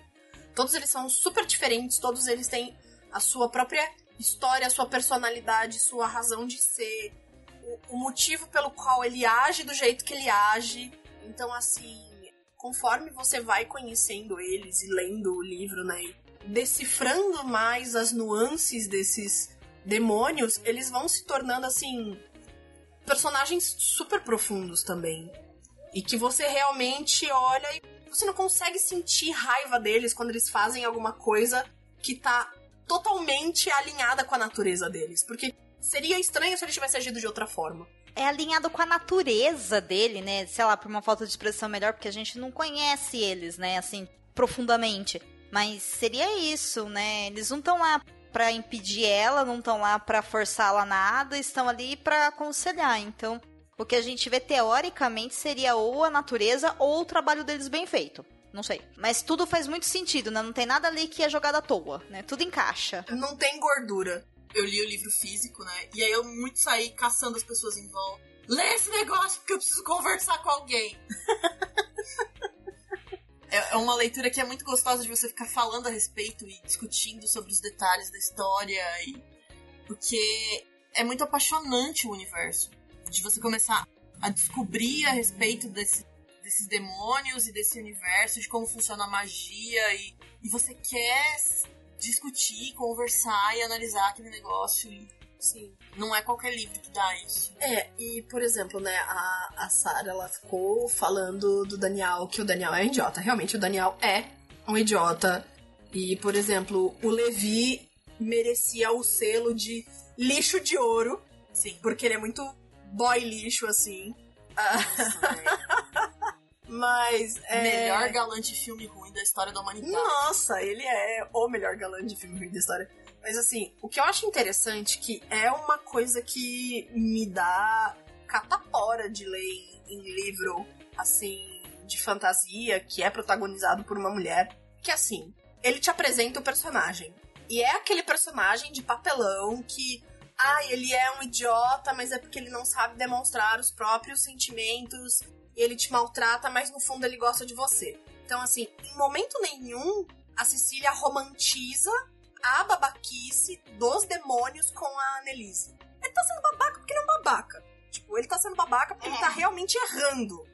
Todos eles são super diferentes, todos eles têm a sua própria história, a sua personalidade, sua razão de ser, o, o motivo pelo qual ele age do jeito que ele age. Então, assim, conforme você vai conhecendo eles e lendo o livro, né, decifrando mais as nuances desses demônios, eles vão se tornando assim personagens super profundos também. E que você realmente olha e você não consegue sentir raiva deles quando eles fazem alguma coisa que tá totalmente alinhada com a natureza deles, porque seria estranho se eles tivessem agido de outra forma. É alinhado com a natureza dele, né? Sei lá, por uma falta de expressão melhor, porque a gente não conhece eles, né? Assim, profundamente. Mas seria isso, né? Eles não estão lá pra impedir ela, não estão lá pra forçá-la nada, estão ali pra aconselhar. Então, o que a gente vê teoricamente seria ou a natureza ou o trabalho deles bem feito. Não sei. Mas tudo faz muito sentido, né? Não tem nada ali que é jogado à toa, né? Tudo encaixa. Não tem gordura. Eu li o livro físico, né? E aí eu muito saí caçando as pessoas em volta. Lê esse negócio porque eu preciso conversar com alguém. É uma leitura que é muito gostosa de você ficar falando a respeito e discutindo sobre os detalhes da história e porque é muito apaixonante o universo de você começar a descobrir a respeito desse- desses demônios e desse universo, de como funciona a magia e, e você quer discutir, conversar e analisar aquele negócio e Sim. não é qualquer livro que dá isso. É, e por exemplo, né, a, a Sarah, ela ficou falando do Daniel que o Daniel é um idiota. Realmente, o Daniel é um idiota. E, por exemplo, o Levi merecia o selo de lixo de ouro, Sim. porque ele é muito boy lixo, assim. Mas, é... Melhor galã de filme ruim da história da humanidade. Nossa, ele é o melhor galã de filme ruim da história. Mas assim, o que eu acho interessante que é uma coisa que me dá catapora de ler em, em livro, assim, de fantasia, que é protagonizado por uma mulher, que assim, ele te apresenta o personagem. E é aquele personagem de papelão que. Ah, ele é um idiota, mas é porque ele não sabe demonstrar os próprios sentimentos. E ele te maltrata, mas no fundo ele gosta de você. Então, assim, em momento nenhum, a Cecília romantiza a babaquice dos demônios com a Annelise. Ele tá sendo babaca porque ele é um babaca. Tipo, ele tá sendo babaca porque ele tá realmente errando.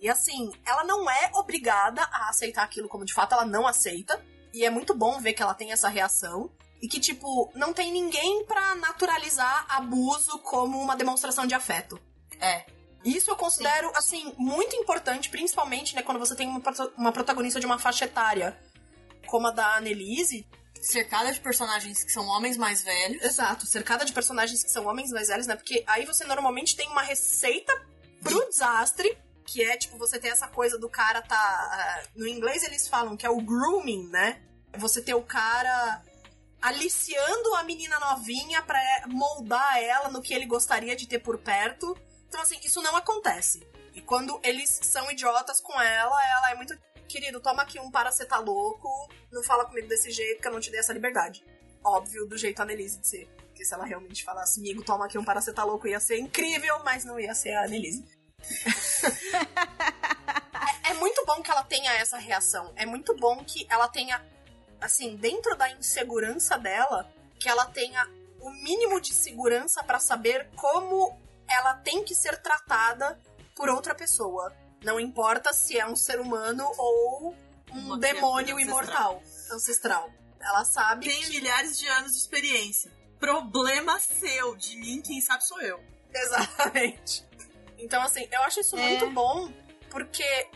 E assim, ela não é obrigada a aceitar aquilo como de fato ela não aceita. E é muito bom ver que ela tem essa reação. E que, tipo, não tem ninguém pra naturalizar abuso como uma demonstração de afeto. É. Isso eu considero, assim, muito importante, principalmente, né, quando você tem uma, uma protagonista de uma faixa etária como a da Annelise. Cercada de personagens que são homens mais velhos. Exato, cercada de personagens que são homens mais velhos, né? Porque aí você normalmente tem uma receita pro desastre, que é, tipo, você ter essa coisa do cara tá... ah, no inglês eles falam que é o grooming, né? Você ter o cara aliciando a menina novinha pra moldar ela no que ele gostaria de ter por perto. Então, assim, isso não acontece. E quando eles são idiotas com ela, ela é muito. Querido, toma aqui um paraceta louco, não fala comigo desse jeito que eu não te dei essa liberdade. Óbvio, do jeito a Annelise de ser. Porque se ela realmente falasse, amigo, toma aqui um paraceta louco, ia ser incrível, mas não ia ser a Annelise. é, é muito bom que ela tenha essa reação. É muito bom que ela tenha, assim, dentro da insegurança dela, que ela tenha o mínimo de segurança pra saber como ela tem que ser tratada por outra pessoa. Não importa se é um ser humano ou um Uma demônio imortal, ancestral. Ela sabe Tem milhares de anos de experiência. Problema seu, de mim, quem sabe sou eu. Exatamente. Então, assim, eu acho isso É. muito bom, porque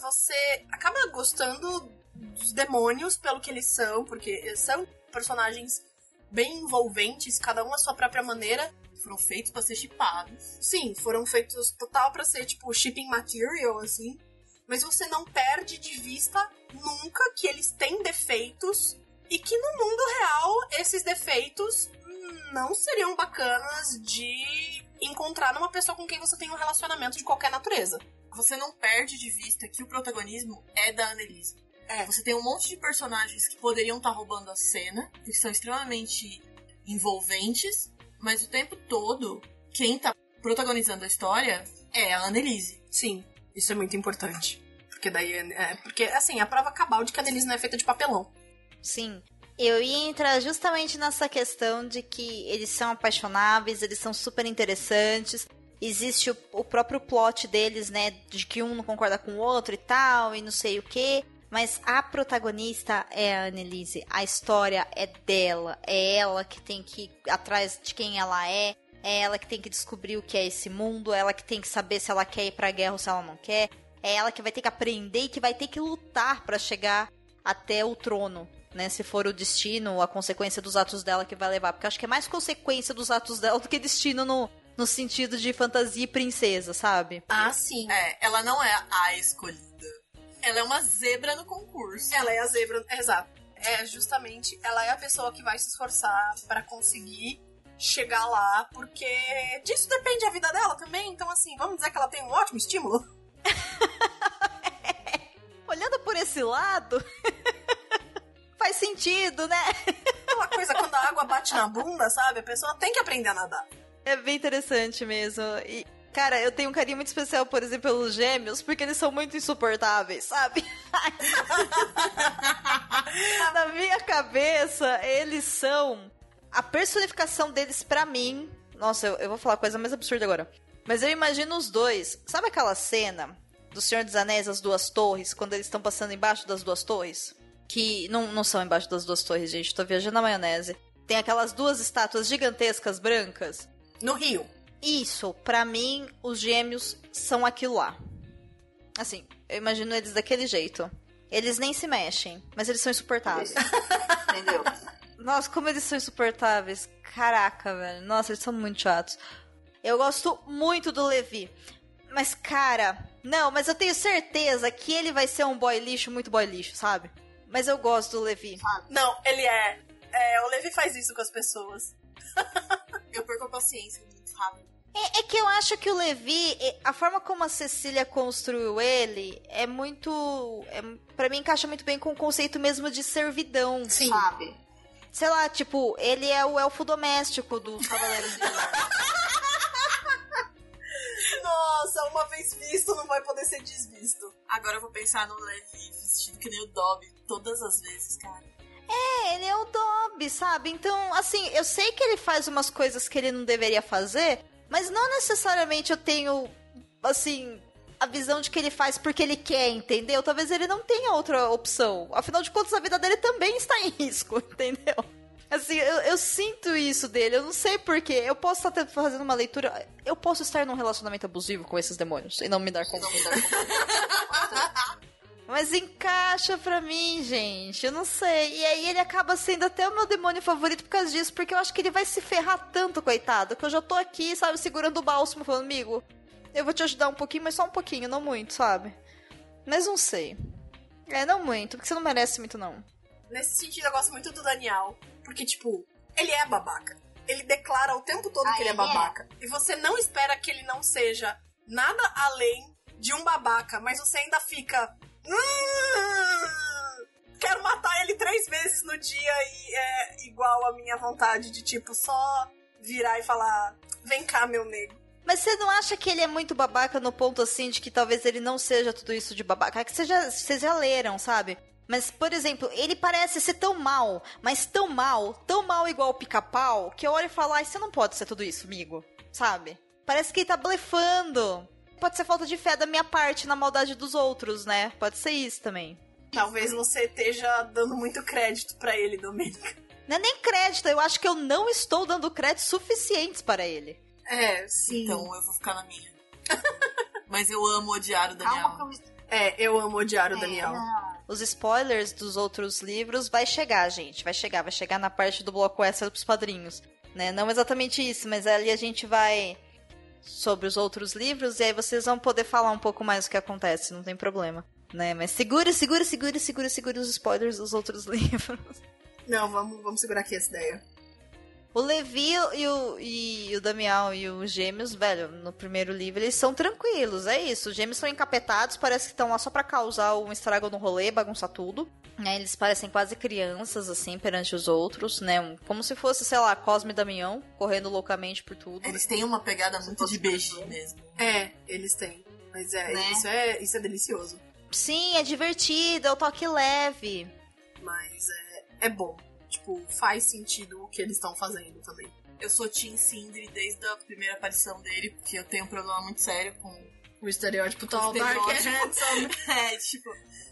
você acaba gostando dos demônios pelo que eles são, porque eles são personagens bem envolventes, cada um à sua própria maneira. Foram feitos pra ser chipados. Sim, foram feitos total pra ser, tipo, shipping material, assim. Mas você não perde de vista nunca que eles têm defeitos e que no mundo real esses defeitos não seriam bacanas de encontrar numa pessoa com quem você tem um relacionamento de qualquer natureza. Você não perde de vista que o protagonismo é da Annelise. É. Você tem um monte de personagens que poderiam estar roubando a cena, que são extremamente envolventes, mas o tempo todo, quem tá protagonizando a história é a Annelise. Sim, isso é muito importante. Porque daí é. Porque, assim, a prova cabal de que a Annelise não é feita de papelão. Sim. Eu ia entrar justamente nessa questão de que eles são apaixonáveis, eles são super interessantes. Existe o, o próprio plot deles, né? De que um não concorda com o outro e tal, e não sei o quê. Mas a protagonista é a Annelise. A história é dela. É ela que tem que ir atrás de quem ela é. É ela que tem que descobrir o que é esse mundo. É ela que tem que saber se ela quer ir pra guerra ou se ela não quer. É ela que vai ter que aprender e que vai ter que lutar pra chegar até o trono, né? Se for o destino, a consequência dos atos dela que vai levar. Porque eu acho que é mais consequência dos atos dela do que destino no, no sentido de fantasia e princesa, sabe? Ah, sim. É, ela não é a escolhida. Ela é uma zebra no concurso. Ela é a zebra, exato. É justamente, ela é a pessoa que vai se esforçar pra conseguir chegar lá, porque disso depende a vida dela também. Então, assim, vamos dizer que ela tem um ótimo estímulo. Olhando por esse lado, faz sentido, né? Aquela coisa quando a água bate na bunda, sabe? A pessoa tem que aprender a nadar. É bem interessante mesmo. E, cara, eu tenho um carinho muito especial, por exemplo, pelos gêmeos, porque eles são muito insuportáveis, sabe? Na minha cabeça, eles são. A personificação deles, pra mim. Nossa, eu, eu vou falar coisa mais absurda agora. Mas eu imagino os dois. Sabe aquela cena do Senhor dos Anéis, as duas torres, quando eles estão passando embaixo das duas torres? Que não, não são embaixo das duas torres, gente. Tô viajando na maionese. Tem aquelas duas estátuas gigantescas brancas. No Rio. Isso, pra mim, os gêmeos são aquilo lá. Assim, eu imagino eles daquele jeito. Eles nem se mexem, mas eles são insuportáveis. Entendeu? Nossa, como eles são insuportáveis. Caraca, velho. Nossa, eles são muito chatos. Eu gosto muito do Levi. Mas, cara, não, mas eu tenho certeza que ele vai ser um boy lixo, muito boy lixo, sabe? Mas eu gosto do Levi. Não, ele é. É, o Levi faz isso com as pessoas. Eu perco a paciência rápido. É, é que eu acho que o Levi, é, a forma como a Cecília construiu ele é muito. É, para mim encaixa muito bem com o conceito mesmo de servidão, Sim. sabe? Sei lá, tipo, ele é o elfo doméstico dos Cavaleiros de Nossa, uma vez visto não vai poder ser desvisto. Agora eu vou pensar no Levi vestido que nem o Dobby todas as vezes, cara. É, ele é o Dobby, sabe? Então, assim, eu sei que ele faz umas coisas que ele não deveria fazer, mas não necessariamente eu tenho, assim, a visão de que ele faz porque ele quer, entendeu? Talvez ele não tenha outra opção. Afinal de contas, a vida dele também está em risco, entendeu? Assim, eu, eu sinto isso dele, eu não sei porquê. Eu posso estar fazendo uma leitura. Eu posso estar num relacionamento abusivo com esses demônios e não me dar conta. Mas encaixa pra mim, gente. Eu não sei. E aí ele acaba sendo até o meu demônio favorito por causa disso, porque eu acho que ele vai se ferrar tanto, coitado, que eu já tô aqui, sabe, segurando o bálsamo, falando, amigo, eu vou te ajudar um pouquinho, mas só um pouquinho, não muito, sabe? Mas não sei. É, não muito, porque você não merece muito, não. Nesse sentido, eu gosto muito do Daniel. Porque, tipo, ele é babaca. Ele declara o tempo todo Ah, que ele é ele é? babaca. E você não espera que ele não seja nada além de um babaca, mas você ainda fica. "Hum, quero matar ele três vezes no dia e é igual a minha vontade de, tipo, só virar e falar: vem cá, meu nego. Mas você não acha que ele é muito babaca no ponto assim de que talvez ele não seja tudo isso de babaca? É Que vocês já, vocês já leram, sabe? Mas, por exemplo, ele parece ser tão mal, mas tão mal, tão mal igual o pica-pau, que eu olho e falo, ai, você não pode ser tudo isso, amigo. Sabe? Parece que ele tá blefando. Pode ser falta de fé da minha parte na maldade dos outros, né? Pode ser isso também. Talvez você esteja dando muito crédito pra ele, Domênica. Não é nem crédito, eu acho que eu não estou dando créditos suficientes para ele. É, sim. Então eu vou ficar na minha. Mas eu amo odiar o Daniel. Calma eu. É, eu amo odiar o É, Daniel. não. Os spoilers dos outros livros vai chegar, gente. Vai chegar, vai chegar na parte do bloco extra dos padrinhos. Né? Não exatamente isso, mas ali a gente vai sobre os outros livros e aí vocês vão poder falar um pouco mais do que acontece, não tem problema. Né? Mas segura, segura, segura, segura, segura os spoilers dos outros livros. Não, vamos, vamos segurar aqui essa ideia. O Levi e o, e o Damião e os gêmeos, velho, no primeiro livro eles são tranquilos, é isso. Os gêmeos são encapetados, parece que estão lá só pra causar um estrago no rolê, bagunçar tudo. Né, eles parecem quase crianças, assim, perante os outros, né? Como se fosse, sei lá, Cosme e Damião, correndo loucamente por tudo. Eles têm uma pegada muito de beijinho mesmo. É, eles têm. Mas é, Né? isso é, isso é delicioso. Sim, é divertido, é o toque leve. Mas é, é bom. Tipo, faz sentido o que eles estão fazendo também. Eu sou Team Sindri desde a primeira aparição dele, porque eu tenho um problema muito sério com O estereótipo o tall, dark and. É, tipo.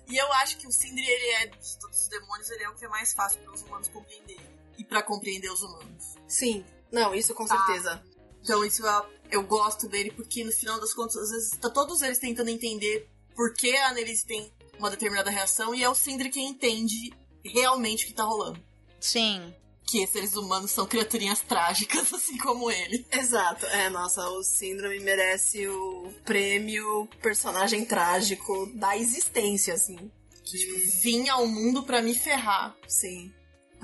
E eu acho que o Sindri, ele é, de todos os demônios, ele é o que é mais fácil para os humanos compreender. E pra compreender os humanos. Sim. Não, isso com Tá. certeza. Então isso eu, eu gosto dele, porque no final das contas, às vezes, tá todos eles tentando entender por que a Annelise tem uma determinada reação, e é o Sindri quem entende realmente o que tá rolando. Sim. Que seres humanos são criaturinhas trágicas, assim como ele. Exato. É, nossa, o Síndrome merece o prêmio personagem trágico da existência, assim. Tipo, vim ao mundo pra me ferrar. Sim.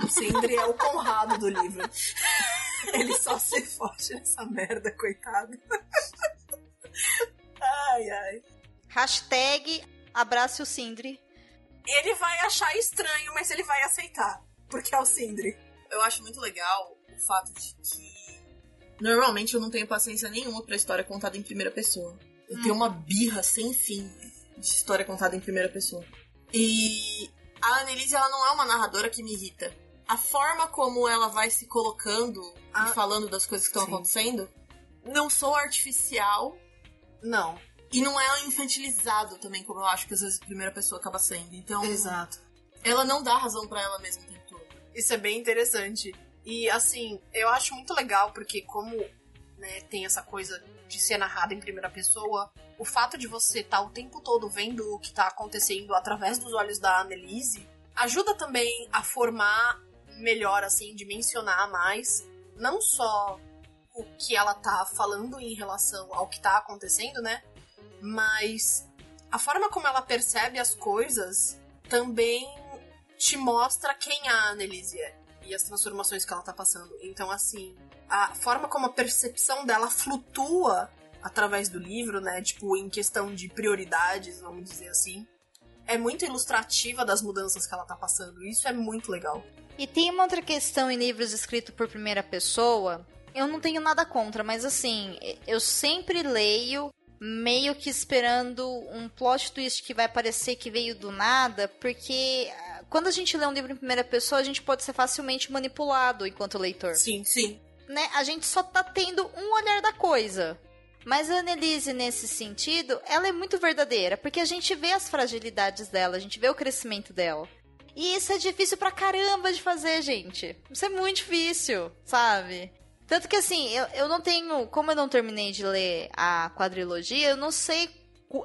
O Sindri é o Conrado do livro. Ele só se forte nessa merda, coitado. Ai, ai. Hashtag abrace o Sindri. Ele vai achar estranho, mas ele vai aceitar. Porque é o Sindri. Eu acho muito legal o fato de que. Normalmente eu não tenho paciência nenhuma pra história contada em primeira pessoa. Eu tenho uma birra sem fim de história contada em primeira pessoa. E a Annelise, ela não é uma narradora que me irrita. A forma como ela vai se colocando Ah, e falando das coisas que estão acontecendo não sou artificial Não. e não é infantilizado também, como eu acho que às vezes a primeira pessoa acaba sendo. Então, Exato. ela não dá razão pra ela mesma o tempo todo. Isso é bem interessante. E assim, eu acho muito legal porque como né, tem essa coisa de ser narrada em primeira pessoa, o fato de você estar o tempo todo vendo o que está acontecendo através dos olhos da Annelise ajuda também a formar melhor, assim, dimensionar mais, não só o que ela tá falando em relação ao que tá acontecendo, né? Mas a forma como ela percebe as coisas também te mostra quem a Annelise é e as transformações que ela tá passando. Então, assim, a forma como a percepção dela flutua através do livro, né? Tipo, em questão de prioridades, vamos dizer assim. É muito ilustrativa das mudanças que ela tá passando. Isso é muito legal. E tem uma outra questão em livros escritos por primeira pessoa. Eu não tenho nada contra, mas assim, eu sempre leio meio que esperando um plot twist que vai parecer que veio do nada, porque quando a gente lê um livro em primeira pessoa, a gente pode ser facilmente manipulado enquanto leitor. Sim, sim. Né? A gente só tá tendo um olhar da coisa. Mas a Annelise, nesse sentido, ela é muito verdadeira, porque a gente vê as fragilidades dela, a gente vê o crescimento dela. E isso é difícil pra caramba de fazer, gente. Isso é muito difícil, sabe? Tanto que assim, eu, eu não tenho. Como eu não terminei de ler a quadrilogia, eu não sei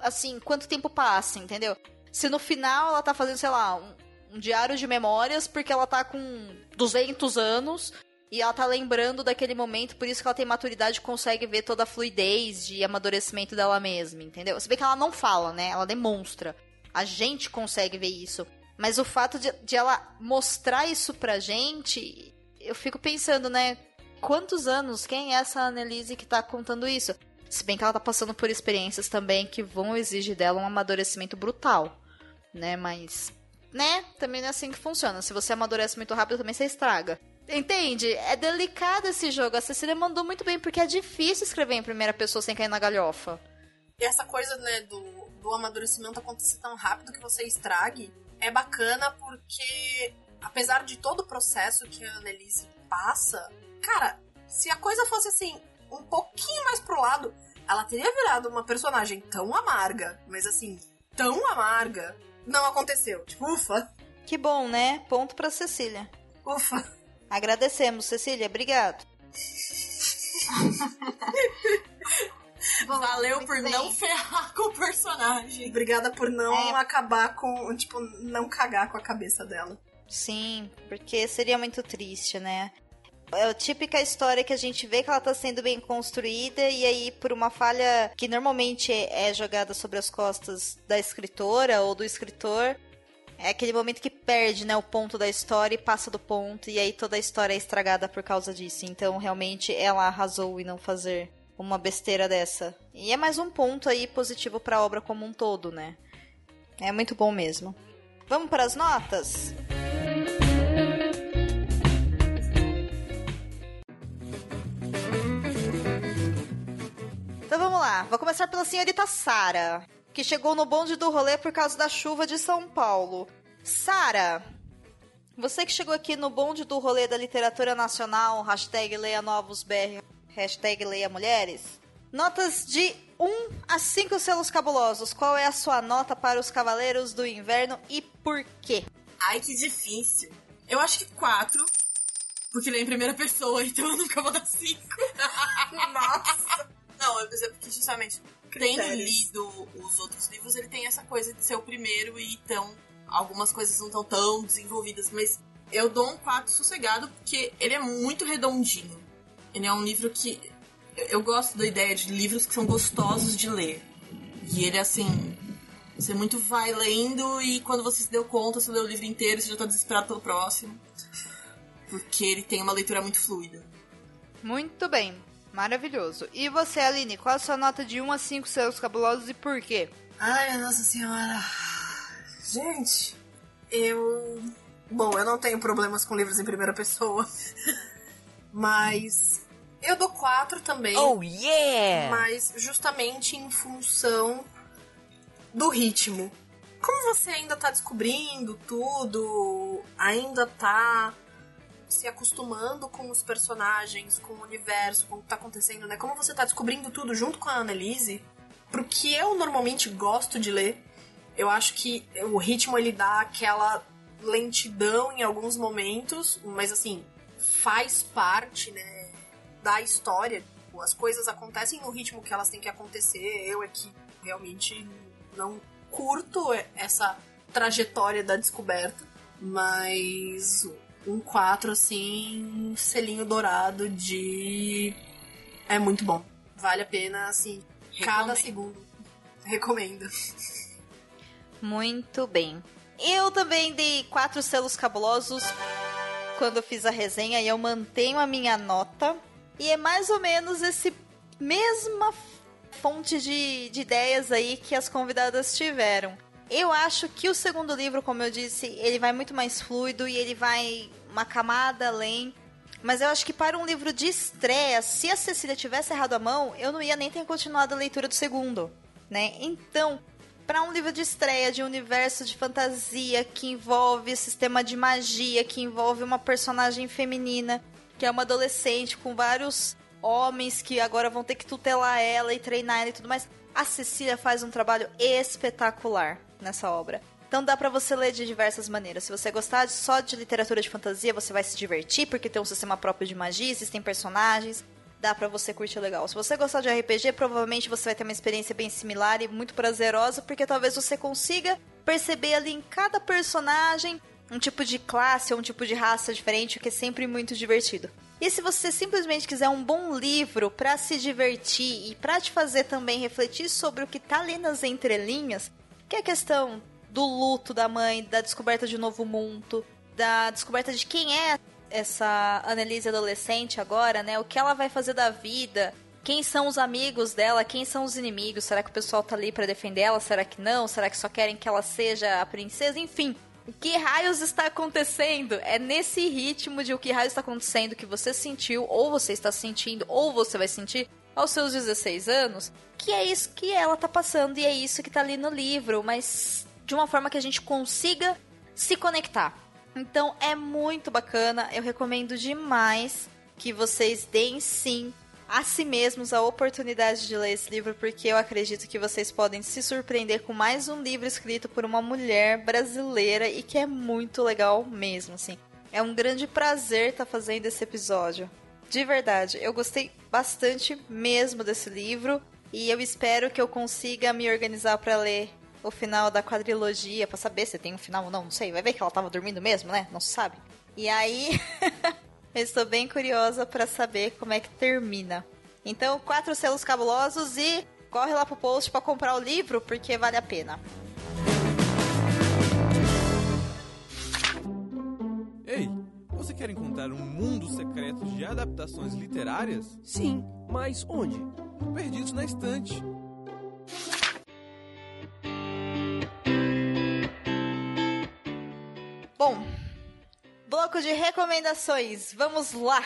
assim, quanto tempo passa, entendeu? Se no final ela tá fazendo, sei lá, um, um diário de memórias porque ela tá com 200 anos e ela tá lembrando daquele momento, por isso que ela tem maturidade e consegue ver toda a fluidez de amadurecimento dela mesma, entendeu? Se bem que ela não fala, né? Ela demonstra. A gente consegue ver isso. Mas o fato de, de ela mostrar isso pra gente, eu fico pensando, né? Quantos anos? Quem é essa Annelise que tá contando isso? Se bem que ela tá passando por experiências também que vão exigir dela um amadurecimento brutal, né? Mas, né? Também não é assim que funciona. Se você amadurece muito rápido, também você estraga. Entende? É delicado esse jogo. A Cecília mandou muito bem, porque é difícil escrever em primeira pessoa sem cair na galhofa. E essa coisa, né, do, do amadurecimento acontecer tão rápido que você estrague, é bacana porque, apesar de todo o processo que a Annelise passa, cara, se a coisa fosse assim, um pouquinho mais pro lado, ela teria virado uma personagem tão amarga, mas assim, tão amarga, não aconteceu. Tipo, ufa. Que bom, né? Ponto pra Cecília. Ufa. Agradecemos, Cecília. Obrigado. Valeu por não ferrar com o personagem. Obrigada por não É. acabar com, tipo, não cagar com a cabeça dela. Sim, porque seria muito triste, né? É a típica história que a gente vê que ela tá sendo bem construída e aí por uma falha que normalmente é jogada sobre as costas da escritora ou do escritor, é aquele momento que perde, né, o ponto da história e passa do ponto e aí toda a história é estragada por causa disso. Então, realmente ela arrasou em não fazer uma besteira dessa. E é mais um ponto aí positivo pra obra como um todo, né? É muito bom mesmo. Vamos para as notas? Então vamos lá. Vou começar pela senhorita Sara, que chegou no bonde do rolê por causa da chuva de São Paulo. Sara, você que chegou aqui no bonde do rolê da literatura nacional, hashtag leia novos BR, hashtag leia mulheres. Notas de 1 a 5 selos cabulosos. Qual é a sua nota para os Cavaleiros do Inverno e por quê? Ai, que difícil. Eu acho que quatro. Porque ele é em primeira pessoa, então eu nunca vou dar cinco. Nossa! Não, eu dizer porque justamente tendo Critérios. lido os outros livros, ele tem essa coisa de ser o primeiro e então algumas coisas não estão tão desenvolvidas, mas eu dou um 4 sossegado porque ele é muito redondinho. Ele é um livro que eu- eu gosto da ideia de livros que são gostosos de ler. E ele assim, você muito vai lendo e quando você se deu conta, você leu o livro inteiro, você já tá desesperado pelo próximo. Porque ele tem uma leitura muito fluida. Muito bem. Maravilhoso. E você, Aline, qual a sua nota de 1 a 5 selos cabulosos e por quê? Ai, nossa senhora. Gente, eu. Bom, eu não tenho problemas com livros em primeira pessoa. Mas. Eu dou quatro também. Oh, yeah! Mas justamente em função do ritmo. Como você ainda tá descobrindo tudo, ainda tá se acostumando com os personagens, com o universo, com o que tá acontecendo, né? Como você tá descobrindo tudo junto com a Annelise, pro que eu normalmente gosto de ler, eu acho que o ritmo ele dá aquela lentidão em alguns momentos, mas assim, faz parte, né, da história. As coisas acontecem no ritmo que elas têm que acontecer. Eu é que realmente não curto essa trajetória da descoberta, mas um 4 assim, selinho dourado de é muito bom. Vale a pena assim, cada Recomendo. segundo. Recomendo. Muito bem. Eu também dei quatro selos cabulosos quando eu fiz a resenha e eu mantenho a minha nota. E é mais ou menos esse mesma fonte de, de ideias aí que as convidadas tiveram. Eu acho que o segundo livro, como eu disse, ele vai muito mais fluido e ele vai uma camada além. Mas eu acho que para um livro de estreia, se a Cecília tivesse errado a mão, eu não ia nem ter continuado a leitura do segundo, né? Então, para um livro de estreia de universo de fantasia que envolve sistema de magia, que envolve uma personagem feminina, que é uma adolescente com vários homens que agora vão ter que tutelar ela e treinar ela e tudo mais. A Cecília faz um trabalho espetacular nessa obra. Então dá para você ler de diversas maneiras. Se você gostar só de literatura de fantasia, você vai se divertir porque tem um sistema próprio de magia, existem personagens, dá para você curtir legal. Se você gostar de RPG, provavelmente você vai ter uma experiência bem similar e muito prazerosa, porque talvez você consiga perceber ali em cada personagem um tipo de classe ou um tipo de raça diferente, o que é sempre muito divertido. E se você simplesmente quiser um bom livro para se divertir e para te fazer também refletir sobre o que tá ali nas entrelinhas, que é a questão do luto da mãe, da descoberta de um novo mundo, da descoberta de quem é essa Annelise adolescente agora, né? O que ela vai fazer da vida? Quem são os amigos dela? Quem são os inimigos? Será que o pessoal tá ali para defender ela? Será que não? Será que só querem que ela seja a princesa? Enfim, o que raios está acontecendo? É nesse ritmo de o que raios está acontecendo que você sentiu, ou você está sentindo, ou você vai sentir aos seus 16 anos, que é isso que ela tá passando e é isso que tá ali no livro, mas de uma forma que a gente consiga se conectar. Então é muito bacana, eu recomendo demais que vocês deem sim a si mesmos a oportunidade de ler esse livro, porque eu acredito que vocês podem se surpreender com mais um livro escrito por uma mulher brasileira e que é muito legal mesmo, assim. É um grande prazer estar tá fazendo esse episódio. De verdade, eu gostei bastante mesmo desse livro e eu espero que eu consiga me organizar para ler o final da quadrilogia para saber se tem um final ou não, não sei. Vai ver que ela tava dormindo mesmo, né? Não se sabe. E aí Eu estou bem curiosa para saber como é que termina. Então, quatro selos cabulosos e corre lá pro post para comprar o livro, porque vale a pena. Ei, você quer encontrar um mundo secreto de adaptações literárias? Sim, mas onde? Perdidos na estante. Bom, bloco de recomendações. Vamos lá!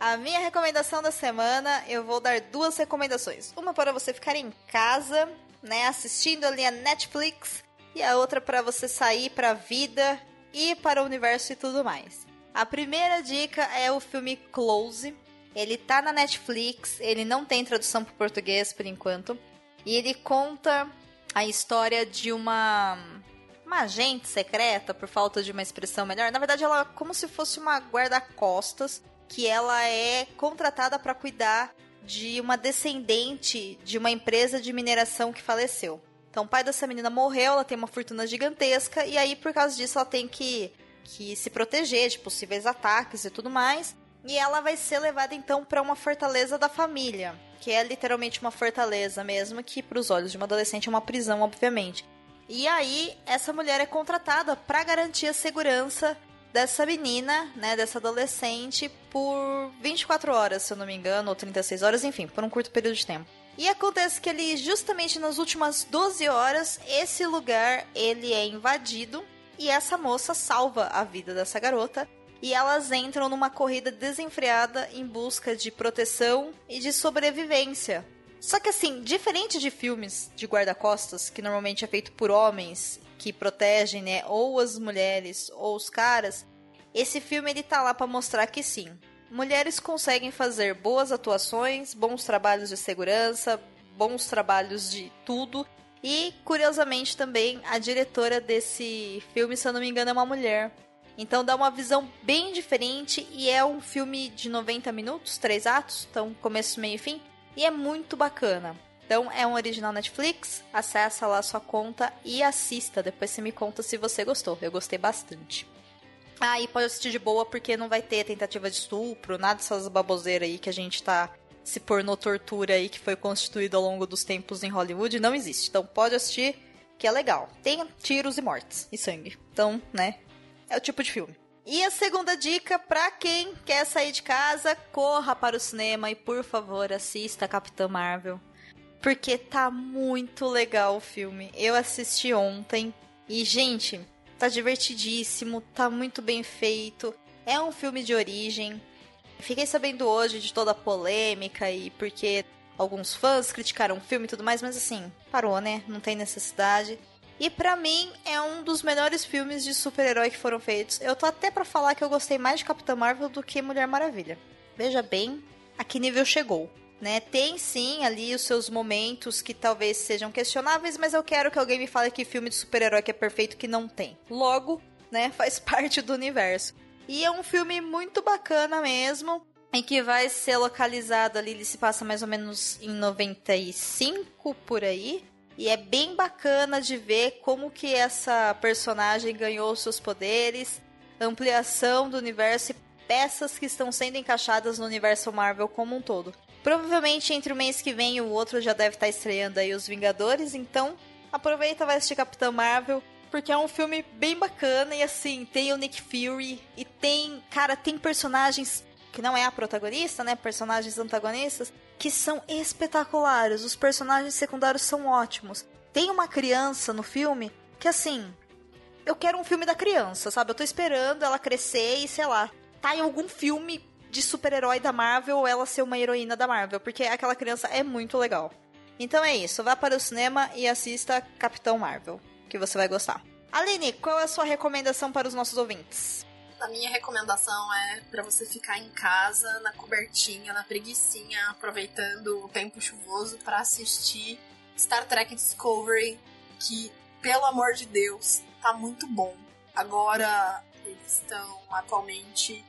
A minha recomendação da semana, eu vou dar duas recomendações. Uma para você ficar em casa, né, assistindo ali a Netflix, e a outra para você sair para a vida e para o universo e tudo mais. A primeira dica é o filme Close. Ele tá na Netflix, ele não tem tradução para português por enquanto, e ele conta a história de uma uma agente secreta, por falta de uma expressão melhor. Na verdade, ela é como se fosse uma guarda-costas que ela é contratada para cuidar de uma descendente de uma empresa de mineração que faleceu. Então, o pai dessa menina morreu, ela tem uma fortuna gigantesca e aí por causa disso ela tem que que se proteger de possíveis ataques e tudo mais. E ela vai ser levada então para uma fortaleza da família, que é literalmente uma fortaleza mesmo, que para os olhos de uma adolescente é uma prisão, obviamente. E aí, essa mulher é contratada para garantir a segurança dessa menina, né, dessa adolescente, por 24 horas, se eu não me engano, ou 36 horas, enfim, por um curto período de tempo. E acontece que ele, justamente nas últimas 12 horas, esse lugar ele é invadido e essa moça salva a vida dessa garota. E elas entram numa corrida desenfreada em busca de proteção e de sobrevivência só que assim, diferente de filmes de guarda-costas, que normalmente é feito por homens que protegem, né, ou as mulheres ou os caras, esse filme ele tá lá para mostrar que sim, mulheres conseguem fazer boas atuações, bons trabalhos de segurança, bons trabalhos de tudo. E curiosamente também a diretora desse filme, se eu não me engano, é uma mulher. Então dá uma visão bem diferente e é um filme de 90 minutos, três atos, então começo, meio e fim. E é muito bacana. Então é um original Netflix, acessa lá sua conta e assista. Depois você me conta se você gostou. Eu gostei bastante. Ah, e pode assistir de boa porque não vai ter tentativa de estupro, nada dessas baboseiras aí que a gente tá se pornô tortura aí que foi constituído ao longo dos tempos em Hollywood, não existe. Então pode assistir que é legal. Tem tiros e mortes e sangue. Então, né, é o tipo de filme. E a segunda dica, pra quem quer sair de casa, corra para o cinema e por favor assista Capitã Marvel. Porque tá muito legal o filme. Eu assisti ontem e, gente, tá divertidíssimo, tá muito bem feito. É um filme de origem. Fiquei sabendo hoje de toda a polêmica e porque alguns fãs criticaram o filme e tudo mais, mas assim, parou, né? Não tem necessidade. E para mim é um dos melhores filmes de super-herói que foram feitos. Eu tô até para falar que eu gostei mais de Capitã Marvel do que Mulher Maravilha. Veja bem a que nível chegou. Né? Tem sim ali os seus momentos que talvez sejam questionáveis, mas eu quero que alguém me fale que filme de super-herói que é perfeito que não tem. Logo, né, faz parte do universo. E é um filme muito bacana mesmo, em que vai ser localizado ali, ele se passa mais ou menos em 95 por aí. E é bem bacana de ver como que essa personagem ganhou seus poderes, ampliação do universo e peças que estão sendo encaixadas no universo Marvel como um todo. Provavelmente entre o mês que vem e o outro já deve estar estreando aí os Vingadores, então aproveita vai assistir Capitão Marvel, porque é um filme bem bacana e assim, tem o Nick Fury e tem, cara, tem personagens que não é a protagonista, né, personagens antagonistas que são espetaculares. Os personagens secundários são ótimos. Tem uma criança no filme que, assim, eu quero um filme da criança, sabe? Eu tô esperando ela crescer e, sei lá, tá em algum filme de super-herói da Marvel ou ela ser uma heroína da Marvel, porque aquela criança é muito legal. Então é isso, vá para o cinema e assista Capitão Marvel, que você vai gostar. Aline, qual é a sua recomendação para os nossos ouvintes? A minha recomendação é para você ficar em casa, na cobertinha, na preguiçinha, aproveitando o tempo chuvoso para assistir Star Trek Discovery, que, pelo amor de Deus, tá muito bom. Agora eles estão atualmente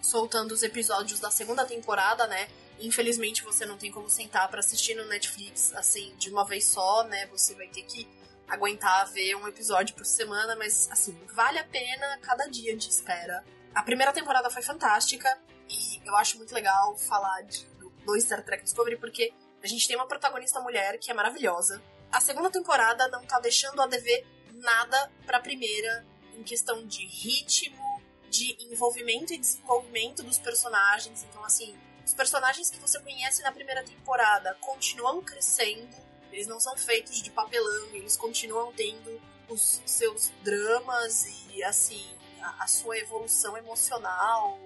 soltando os episódios da segunda temporada, né? Infelizmente você não tem como sentar para assistir no Netflix assim de uma vez só, né? Você vai ter que aguentar ver um episódio por semana, mas assim, vale a pena cada dia de espera. A primeira temporada foi fantástica e eu acho muito legal falar de, do, do Star Trek Discovery porque a gente tem uma protagonista mulher que é maravilhosa. A segunda temporada não tá deixando a dever nada pra primeira em questão de ritmo, de envolvimento e desenvolvimento dos personagens. Então, assim, os personagens que você conhece na primeira temporada continuam crescendo eles não são feitos de papelão, eles continuam tendo os seus dramas e, assim, a, a sua evolução emocional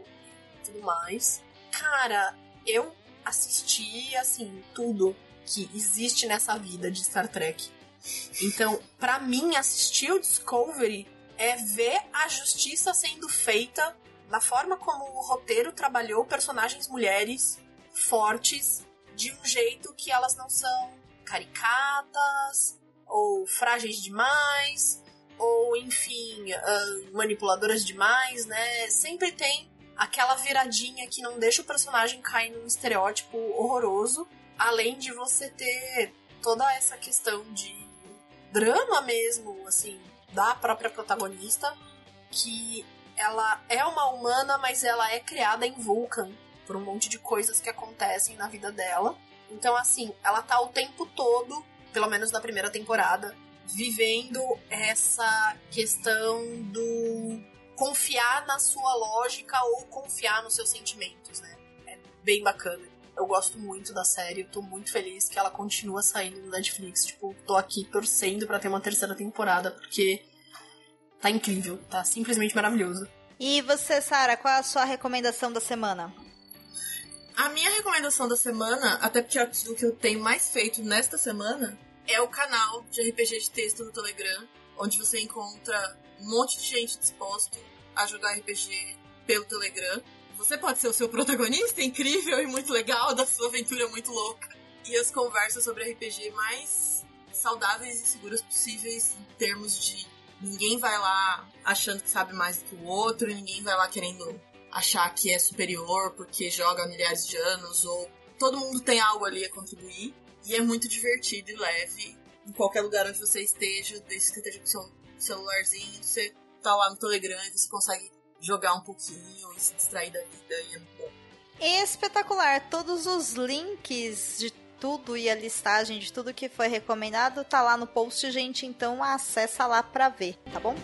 e tudo mais. Cara, eu assisti, assim, tudo que existe nessa vida de Star Trek. Então, para mim, assistir o Discovery é ver a justiça sendo feita da forma como o roteiro trabalhou personagens mulheres fortes de um jeito que elas não são caricatas, ou frágeis demais, ou enfim, uh, manipuladoras demais, né? Sempre tem aquela viradinha que não deixa o personagem cair num estereótipo horroroso, além de você ter toda essa questão de drama mesmo, assim, da própria protagonista, que ela é uma humana, mas ela é criada em Vulcan por um monte de coisas que acontecem na vida dela. Então, assim, ela tá o tempo todo, pelo menos na primeira temporada, vivendo essa questão do confiar na sua lógica ou confiar nos seus sentimentos, né? É bem bacana. Eu gosto muito da série, tô muito feliz que ela continua saindo no Netflix. Tipo, tô aqui torcendo para ter uma terceira temporada, porque tá incrível, tá simplesmente maravilhoso. E você, Sara, qual é a sua recomendação da semana? A minha recomendação da semana, até porque é o que eu tenho mais feito nesta semana, é o canal de RPG de texto no Telegram, onde você encontra um monte de gente disposto a jogar RPG pelo Telegram. Você pode ser o seu protagonista incrível e muito legal da sua aventura muito louca. E as conversas sobre RPG mais saudáveis e seguras possíveis em termos de ninguém vai lá achando que sabe mais do que o outro, ninguém vai lá querendo achar que é superior porque joga milhares de anos, ou todo mundo tem algo ali a contribuir. E é muito divertido e leve em qualquer lugar onde você esteja, desde que esteja com seu celularzinho, você tá lá no Telegram e você consegue jogar um pouquinho e se distrair da vida e é muito bom. Espetacular! Todos os links de tudo e a listagem de tudo que foi recomendado tá lá no post, gente, então acessa lá pra ver, tá bom?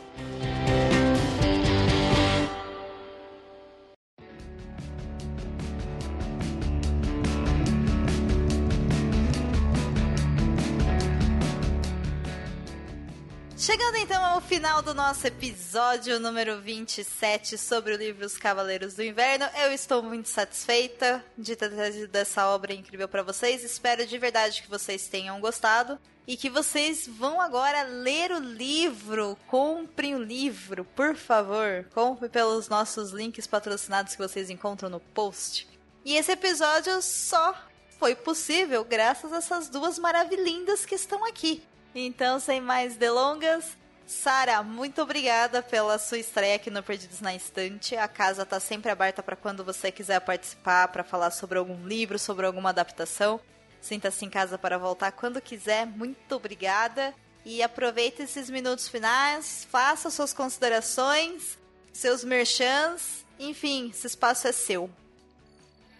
Então ao final do nosso episódio número 27 sobre o livro Os Cavaleiros do Inverno, eu estou muito satisfeita de ter trazido essa obra incrível para vocês. Espero de verdade que vocês tenham gostado e que vocês vão agora ler o livro. Comprem o livro, por favor. Compre pelos nossos links patrocinados que vocês encontram no post. E esse episódio só foi possível graças a essas duas maravilhindas que estão aqui. Então, sem mais delongas, Sara, muito obrigada pela sua estreia aqui no Perdidos na Estante. A casa está sempre aberta para quando você quiser participar, para falar sobre algum livro, sobre alguma adaptação. Sinta-se em casa para voltar quando quiser. Muito obrigada. E aproveite esses minutos finais, faça suas considerações, seus merchans. Enfim, esse espaço é seu.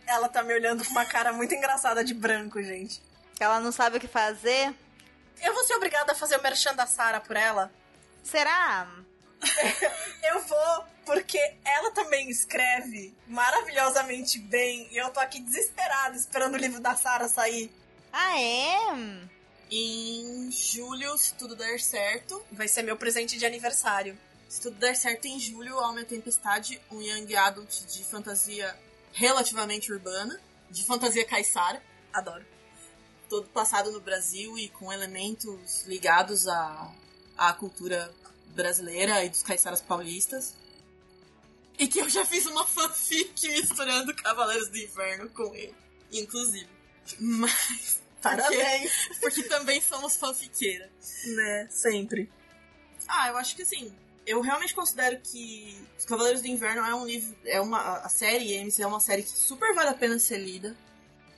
Ela tá me olhando com uma cara muito engraçada de branco, gente. Ela não sabe o que fazer. Eu vou ser obrigada a fazer o merchan da Sara por ela? Será? eu vou, porque ela também escreve maravilhosamente bem e eu tô aqui desesperada esperando o livro da Sara sair. Ah, é? Em julho, se tudo der certo. Vai ser meu presente de aniversário. Se tudo der certo, em julho, Alma Tempestade, um young adult de fantasia relativamente urbana, de fantasia caiçara. Adoro. Todo passado no Brasil e com elementos ligados à, à cultura brasileira e dos caiçaras paulistas. E que eu já fiz uma fanfic misturando Cavaleiros do Inverno com ele, inclusive. Mas. Parabéns! Porque, porque também somos fanfiqueiras. Né, sempre. Ah, eu acho que assim. Eu realmente considero que Os Cavaleiros do Inverno é um livro. É uma. A série MC é uma série que super vale a pena ser lida.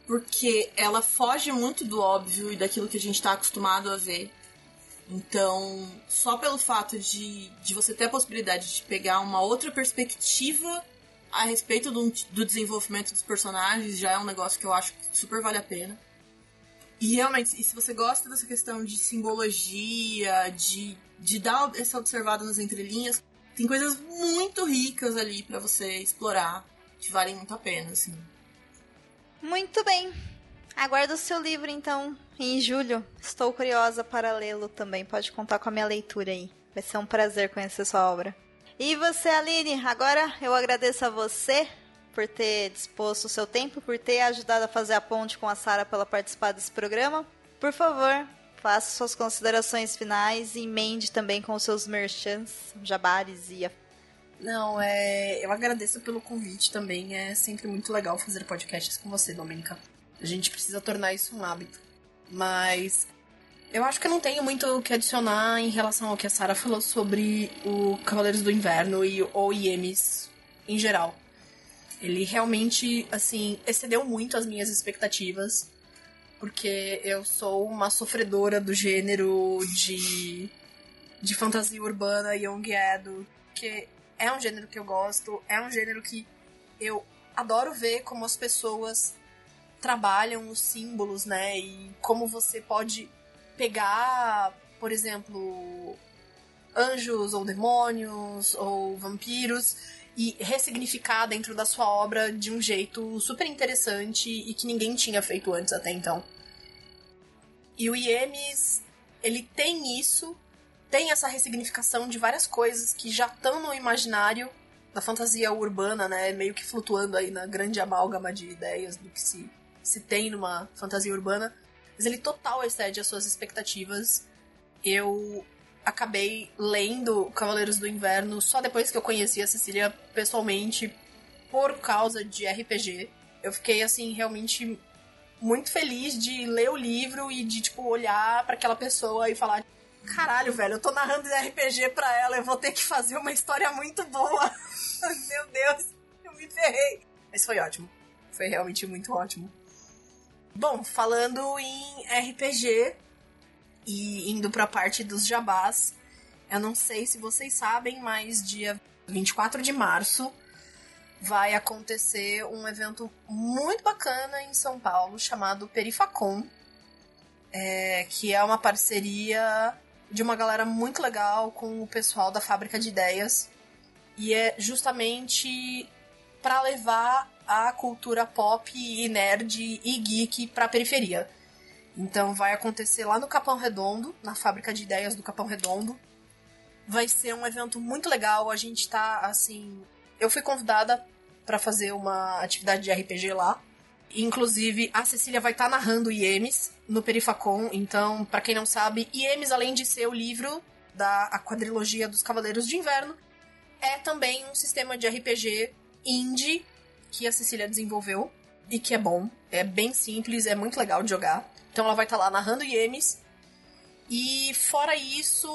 Porque ela foge muito do óbvio e daquilo que a gente tá acostumado a ver. Então, só pelo fato de, de você ter a possibilidade de pegar uma outra perspectiva a respeito do, do desenvolvimento dos personagens, já é um negócio que eu acho que super vale a pena. E realmente, e se você gosta dessa questão de simbologia, de, de dar essa observada nas entrelinhas, tem coisas muito ricas ali para você explorar, que valem muito a pena, assim. Muito bem. Aguardo o seu livro, então, em julho. Estou curiosa para lê-lo também. Pode contar com a minha leitura aí. Vai ser um prazer conhecer sua obra. E você, Aline, agora eu agradeço a você por ter disposto o seu tempo, por ter ajudado a fazer a ponte com a Sara pela participar desse programa. Por favor, faça suas considerações finais e emende também com os seus merchants, jabares e a... Não, é, eu agradeço pelo convite também. É sempre muito legal fazer podcasts com você, Domenica. A gente precisa tornar isso um hábito. Mas eu acho que eu não tenho muito o que adicionar em relação ao que a Sarah falou sobre o Cavaleiros do Inverno e o IEMs em geral. Ele realmente, assim, excedeu muito as minhas expectativas. Porque eu sou uma sofredora do gênero de, de fantasia urbana young adult. Que é um gênero que eu gosto, é um gênero que eu adoro ver como as pessoas trabalham os símbolos, né? E como você pode pegar, por exemplo, anjos ou demônios ou vampiros e ressignificar dentro da sua obra de um jeito super interessante e que ninguém tinha feito antes até então. E o Iemes, ele tem isso, tem essa ressignificação de várias coisas que já estão no imaginário da fantasia urbana, né? Meio que flutuando aí na grande amálgama de ideias do que se, se tem numa fantasia urbana. Mas ele total excede as suas expectativas. Eu acabei lendo Cavaleiros do Inverno só depois que eu conheci a Cecília pessoalmente por causa de RPG. Eu fiquei assim realmente muito feliz de ler o livro e de tipo olhar para aquela pessoa e falar: "Caralho, velho, eu tô narrando RPG para ela, eu vou ter que fazer uma história muito boa". Meu Deus, eu me ferrei. Mas foi ótimo. Foi realmente muito ótimo. Bom, falando em RPG, e indo para a parte dos jabás, eu não sei se vocês sabem, mas dia 24 de março vai acontecer um evento muito bacana em São Paulo chamado Perifacom, é, que é uma parceria de uma galera muito legal com o pessoal da Fábrica de Ideias e é justamente para levar a cultura pop e nerd e geek para a periferia. Então vai acontecer lá no Capão Redondo, na fábrica de ideias do Capão Redondo. Vai ser um evento muito legal. A gente tá, assim. Eu fui convidada para fazer uma atividade de RPG lá. Inclusive, a Cecília vai estar tá narrando IEMs no Perifacon. Então, para quem não sabe, IEMs, além de ser o livro da a quadrilogia dos Cavaleiros de Inverno, é também um sistema de RPG indie que a Cecília desenvolveu e que é bom. É bem simples, é muito legal de jogar. Então ela vai estar tá lá narrando IEMs. E fora isso,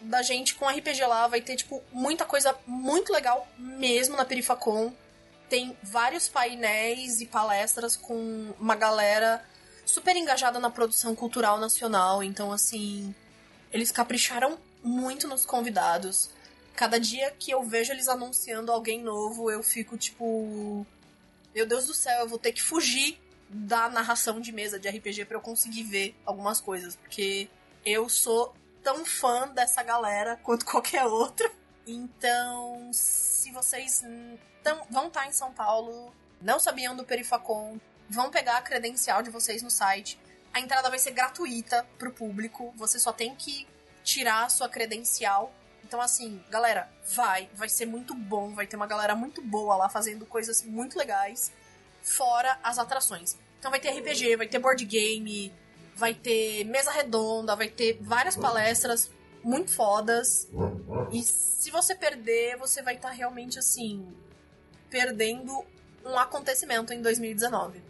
da gente com RPG lá, vai ter, tipo, muita coisa muito legal mesmo na Perifacon. Tem vários painéis e palestras com uma galera super engajada na produção cultural nacional. Então, assim, eles capricharam muito nos convidados. Cada dia que eu vejo eles anunciando alguém novo, eu fico tipo. Meu Deus do céu, eu vou ter que fugir da narração de mesa de RPG para eu conseguir ver algumas coisas. Porque eu sou tão fã dessa galera quanto qualquer outra. Então, se vocês tão, vão estar tá em São Paulo, não sabiam do Perifacon, vão pegar a credencial de vocês no site. A entrada vai ser gratuita pro público. Você só tem que tirar a sua credencial. Então, assim, galera, vai. Vai ser muito bom. Vai ter uma galera muito boa lá fazendo coisas muito legais. Fora as atrações. Então vai ter RPG, vai ter board game, vai ter mesa redonda, vai ter várias palestras muito fodas. E se você perder, você vai estar tá realmente assim perdendo um acontecimento em 2019.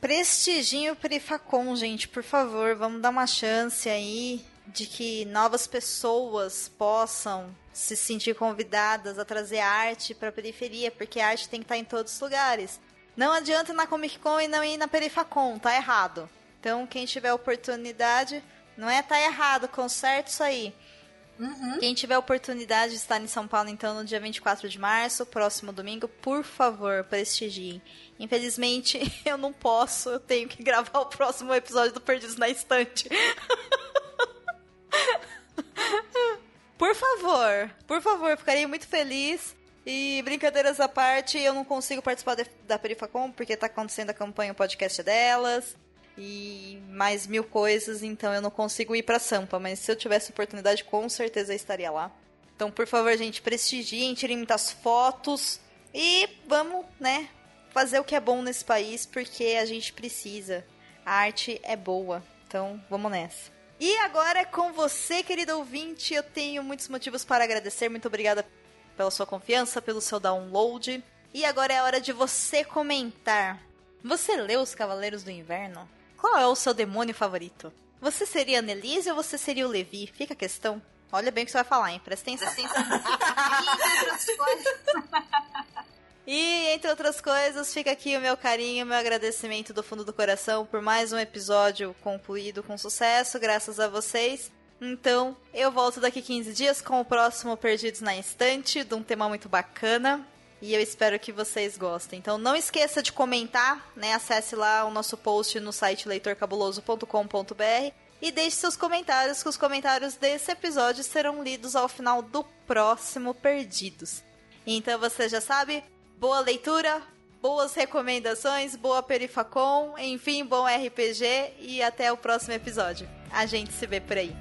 Prestigiem o Perifacon, gente, por favor, vamos dar uma chance aí de que novas pessoas possam se sentir convidadas a trazer arte para a periferia, porque a arte tem que estar tá em todos os lugares. Não adianta ir na Comic Con e não ir na Perifacon, tá errado. Então, quem tiver oportunidade, não é tá errado, conserta isso aí. Uhum. Quem tiver oportunidade de estar em São Paulo, então, no dia 24 de março, próximo domingo, por favor, prestigiem. Infelizmente, eu não posso, eu tenho que gravar o próximo episódio do Perdidos na Estante. por favor, por favor, ficaria muito feliz. E brincadeiras à parte, eu não consigo participar de, da Perifacom porque tá acontecendo a campanha o podcast delas e mais mil coisas, então eu não consigo ir para Sampa, mas se eu tivesse oportunidade, com certeza eu estaria lá. Então, por favor, gente, prestigiem, tirem muitas fotos e vamos, né, fazer o que é bom nesse país, porque a gente precisa. A arte é boa, então vamos nessa. E agora com você, querido ouvinte, eu tenho muitos motivos para agradecer. Muito obrigada pela sua confiança, pelo seu download. E agora é hora de você comentar. Você leu Os Cavaleiros do Inverno? Qual é o seu demônio favorito? Você seria a Nelise ou você seria o Levi? Fica a questão. Olha bem o que você vai falar, hein? Presta atenção. Presta atenção. E, entre outras coisas, fica aqui o meu carinho, meu agradecimento do fundo do coração por mais um episódio concluído com sucesso, graças a vocês. Então, eu volto daqui 15 dias com o próximo Perdidos na Estante, de um tema muito bacana. E eu espero que vocês gostem. Então não esqueça de comentar, né? Acesse lá o nosso post no site leitorcabuloso.com.br e deixe seus comentários, que os comentários desse episódio serão lidos ao final do próximo Perdidos. Então você já sabe, boa leitura, boas recomendações, boa Perifacom, enfim, bom RPG e até o próximo episódio. A gente se vê por aí.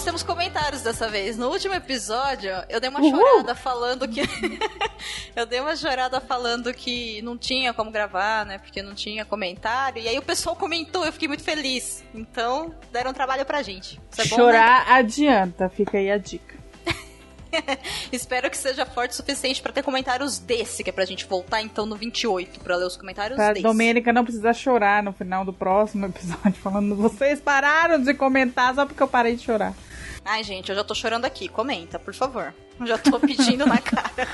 Nós temos comentários dessa vez. No último episódio, eu dei uma Uhul. chorada falando que. eu dei uma chorada falando que não tinha como gravar, né? Porque não tinha comentário. E aí o pessoal comentou, eu fiquei muito feliz. Então, deram trabalho pra gente. É Chorar bom, né? adianta, fica aí a dica. Espero que seja forte o suficiente para ter comentários desse, que é pra gente voltar então no 28 para ler os comentários pra desse. Domênica não precisa chorar no final do próximo episódio, falando: vocês pararam de comentar só porque eu parei de chorar. Ai, gente, eu já tô chorando aqui. Comenta, por favor. Já tô pedindo na cara.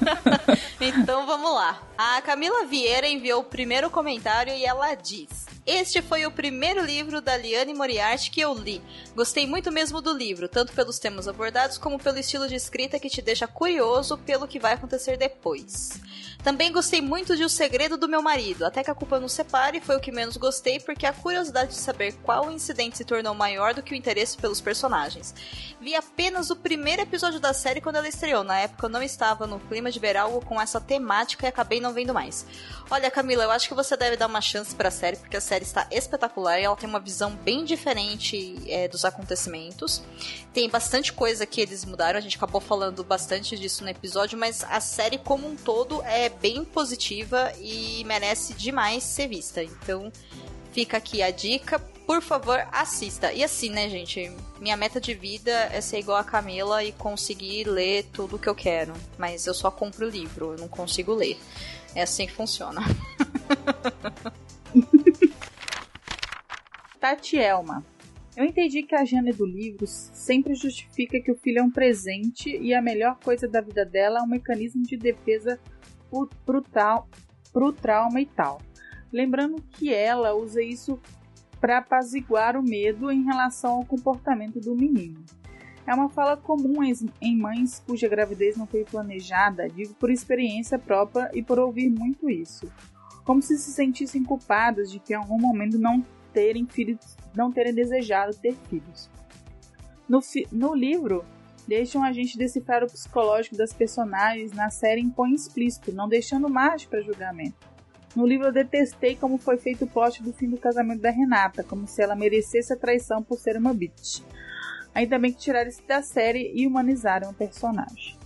então vamos lá. A Camila Vieira enviou o primeiro comentário e ela diz: este foi o primeiro livro da Liane Moriarty que eu li. Gostei muito mesmo do livro, tanto pelos temas abordados como pelo estilo de escrita que te deixa curioso pelo que vai acontecer depois. Também gostei muito de O Segredo do Meu Marido, até que a culpa nos separe foi o que menos gostei, porque a curiosidade de saber qual incidente se tornou maior do que o interesse pelos personagens. Vi apenas o primeiro episódio da série quando ela estreou, na época eu não estava no clima de ver algo com essa temática e acabei não vendo mais. Olha, Camila, eu acho que você deve dar uma chance para a série, porque a série está espetacular e ela tem uma visão bem diferente é, dos acontecimentos. Tem bastante coisa que eles mudaram, a gente acabou falando bastante disso no episódio, mas a série como um todo é bem positiva e merece demais ser vista. Então, fica aqui a dica. Por favor, assista. E assim, né, gente? Minha meta de vida é ser igual a Camila e conseguir ler tudo que eu quero. Mas eu só compro o livro, eu não consigo ler. É assim que funciona. Tatielma. Eu entendi que a Jane do livro sempre justifica que o filho é um presente e a melhor coisa da vida dela é um mecanismo de defesa pro, tal, trauma e tal. Lembrando que ela usa isso para apaziguar o medo em relação ao comportamento do menino. É uma fala comum em mães cuja gravidez não foi planejada, digo por experiência própria e por ouvir muito isso. Como se se sentissem culpadas de que em algum momento não terem filhos, não terem desejado ter filhos. No, no livro, deixam a gente decifrar o psicológico das personagens na série em põe explícito, não deixando margem para julgamento. No livro eu detestei como foi feito o plot do fim do casamento da Renata, como se ela merecesse a traição por ser uma bitch. Ainda bem que tiraram isso da série e humanizaram o personagem.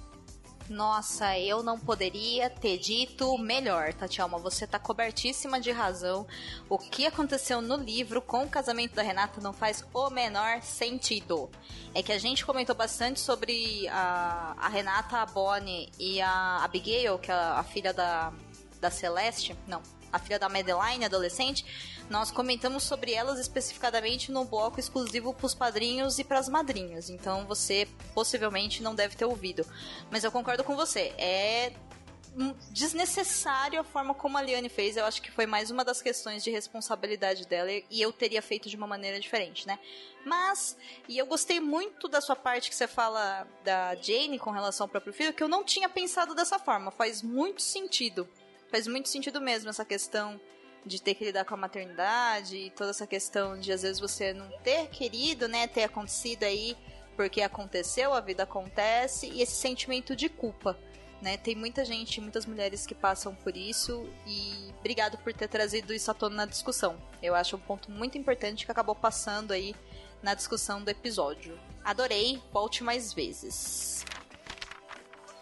Nossa, eu não poderia ter dito melhor, Tatiana. Você tá cobertíssima de razão. O que aconteceu no livro com o casamento da Renata não faz o menor sentido. É que a gente comentou bastante sobre a, a Renata, a Bonnie e a Abigail, que é a, a filha da, da Celeste. Não, a filha da Madeline, adolescente, nós comentamos sobre elas especificadamente no bloco exclusivo para os padrinhos e para as madrinhas. Então você possivelmente não deve ter ouvido. Mas eu concordo com você. É desnecessário a forma como a Liane fez. Eu acho que foi mais uma das questões de responsabilidade dela e eu teria feito de uma maneira diferente, né? Mas, e eu gostei muito da sua parte que você fala da Jane com relação ao próprio filho, que eu não tinha pensado dessa forma. Faz muito sentido faz muito sentido mesmo essa questão de ter que lidar com a maternidade e toda essa questão de às vezes você não ter querido, né, ter acontecido aí porque aconteceu, a vida acontece e esse sentimento de culpa, né? Tem muita gente, muitas mulheres que passam por isso e obrigado por ter trazido isso à tona na discussão. Eu acho um ponto muito importante que acabou passando aí na discussão do episódio. Adorei, volte mais vezes.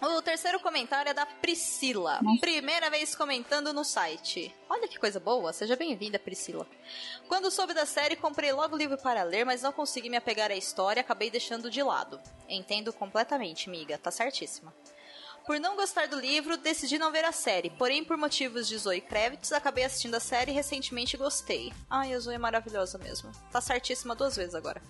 O terceiro comentário é da Priscila. Primeira vez comentando no site. Olha que coisa boa, seja bem-vinda, Priscila. Quando soube da série, comprei logo o livro para ler, mas não consegui me apegar à história e acabei deixando de lado. Entendo completamente, miga, tá certíssima. Por não gostar do livro, decidi não ver a série, porém por motivos de Zoe Kravitz, acabei assistindo a série e recentemente gostei. Ai, a Zoe é maravilhosa mesmo. Tá certíssima duas vezes agora.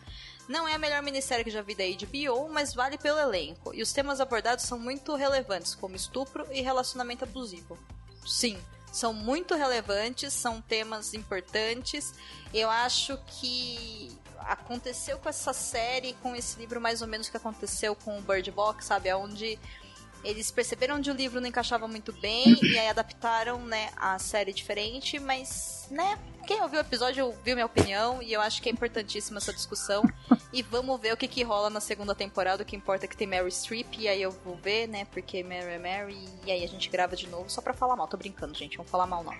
Não é a melhor minissérie que já vi da HBO, mas vale pelo elenco. E os temas abordados são muito relevantes, como estupro e relacionamento abusivo. Sim, são muito relevantes, são temas importantes. Eu acho que aconteceu com essa série, com esse livro, mais ou menos o que aconteceu com o Bird Box, sabe? Onde eles perceberam que o livro não encaixava muito bem e aí adaptaram, né, a série diferente, mas, né, quem ouviu o episódio viu minha opinião e eu acho que é importantíssima essa discussão. e vamos ver o que, que rola na segunda temporada. O que importa é que tem Mary Streep e aí eu vou ver, né, porque Mary é Mary e aí a gente grava de novo só pra falar mal. Tô brincando, gente, vamos falar mal não.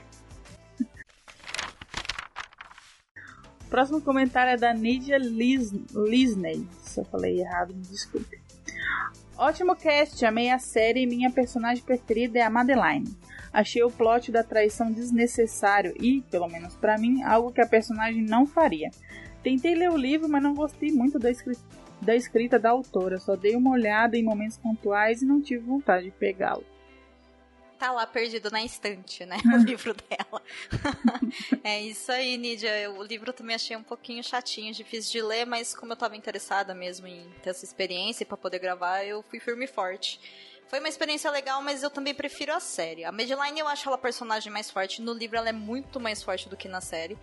O próximo comentário é da Nidia Lisney. Se eu falei errado, me desculpe. Ótimo cast, amei a série e minha personagem preferida é a Madeline. Achei o plot da traição desnecessário e, pelo menos para mim, algo que a personagem não faria. Tentei ler o livro, mas não gostei muito da escrita, da escrita da autora. Só dei uma olhada em momentos pontuais e não tive vontade de pegá-lo. Tá lá perdido na estante, né? O livro dela. é isso aí, Nídia. O livro também achei um pouquinho chatinho, difícil de ler, mas como eu tava interessada mesmo em ter essa experiência para poder gravar, eu fui firme e forte. Foi uma experiência legal, mas eu também prefiro a série. A Madeline eu acho ela a personagem mais forte. No livro ela é muito mais forte do que na série.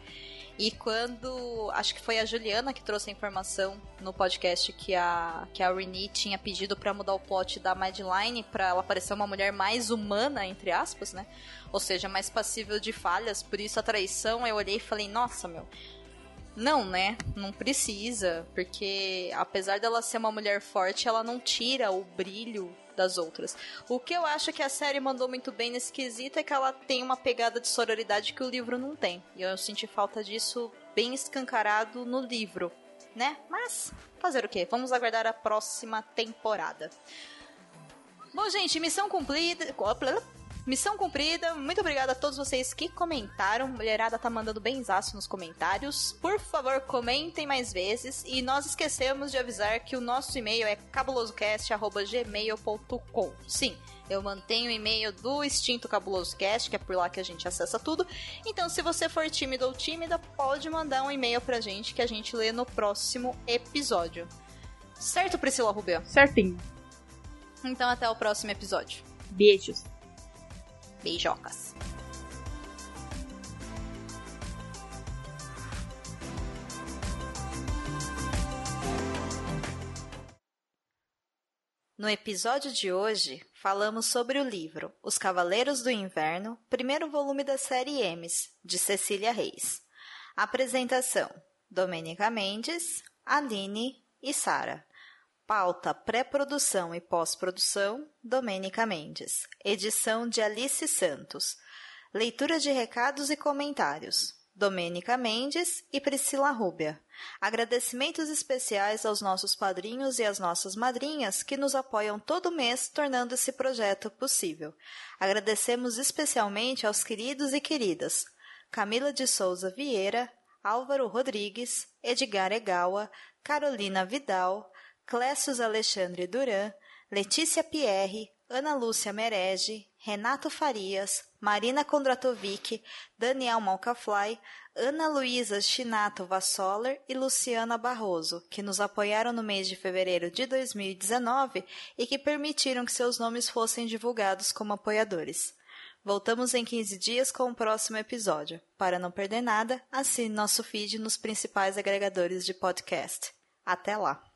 E quando. Acho que foi a Juliana que trouxe a informação no podcast que a, que a Renee tinha pedido para mudar o plot da Madeline para ela parecer uma mulher mais humana, entre aspas, né? Ou seja, mais passível de falhas. Por isso a traição, eu olhei e falei, nossa, meu. Não, né? Não precisa, porque apesar dela ser uma mulher forte, ela não tira o brilho das outras. O que eu acho que a série mandou muito bem nesse quesito é que ela tem uma pegada de sororidade que o livro não tem. E eu senti falta disso bem escancarado no livro, né? Mas fazer o quê? Vamos aguardar a próxima temporada. Bom, gente, missão cumprida. Missão cumprida. Muito obrigada a todos vocês que comentaram. Mulherada tá mandando benzaço nos comentários. Por favor, comentem mais vezes. E nós esquecemos de avisar que o nosso e-mail é cabulosocast.gmail.com. Sim, eu mantenho o e-mail do Extinto Cabuloso Cast, que é por lá que a gente acessa tudo. Então, se você for tímido ou tímida, pode mandar um e-mail pra gente que a gente lê no próximo episódio. Certo, Priscila Rubio? Certinho. Então, até o próximo episódio. Beijos. Beijocas. No episódio de hoje, falamos sobre o livro Os Cavaleiros do Inverno, primeiro volume da série Emes, de Cecília Reis. Apresentação: Domênica Mendes, Aline e Sara. Pauta pré-produção e pós-produção, Domênica Mendes. Edição de Alice Santos. Leitura de recados e comentários, Domênica Mendes e Priscila Rúbia. Agradecimentos especiais aos nossos padrinhos e às nossas madrinhas que nos apoiam todo mês, tornando esse projeto possível. Agradecemos especialmente aos queridos e queridas Camila de Souza Vieira, Álvaro Rodrigues, Edgar Egawa, Carolina Vidal, Clécius Alexandre Duran, Letícia Pierre, Ana Lúcia Merege, Renato Farias, Marina Kondratovic, Daniel Malcafly, Ana Luísa Chinato Vassoler e Luciana Barroso, que nos apoiaram no mês de fevereiro de 2019 e que permitiram que seus nomes fossem divulgados como apoiadores. Voltamos em 15 dias com o próximo episódio. Para não perder nada, assine nosso feed nos principais agregadores de podcast. Até lá!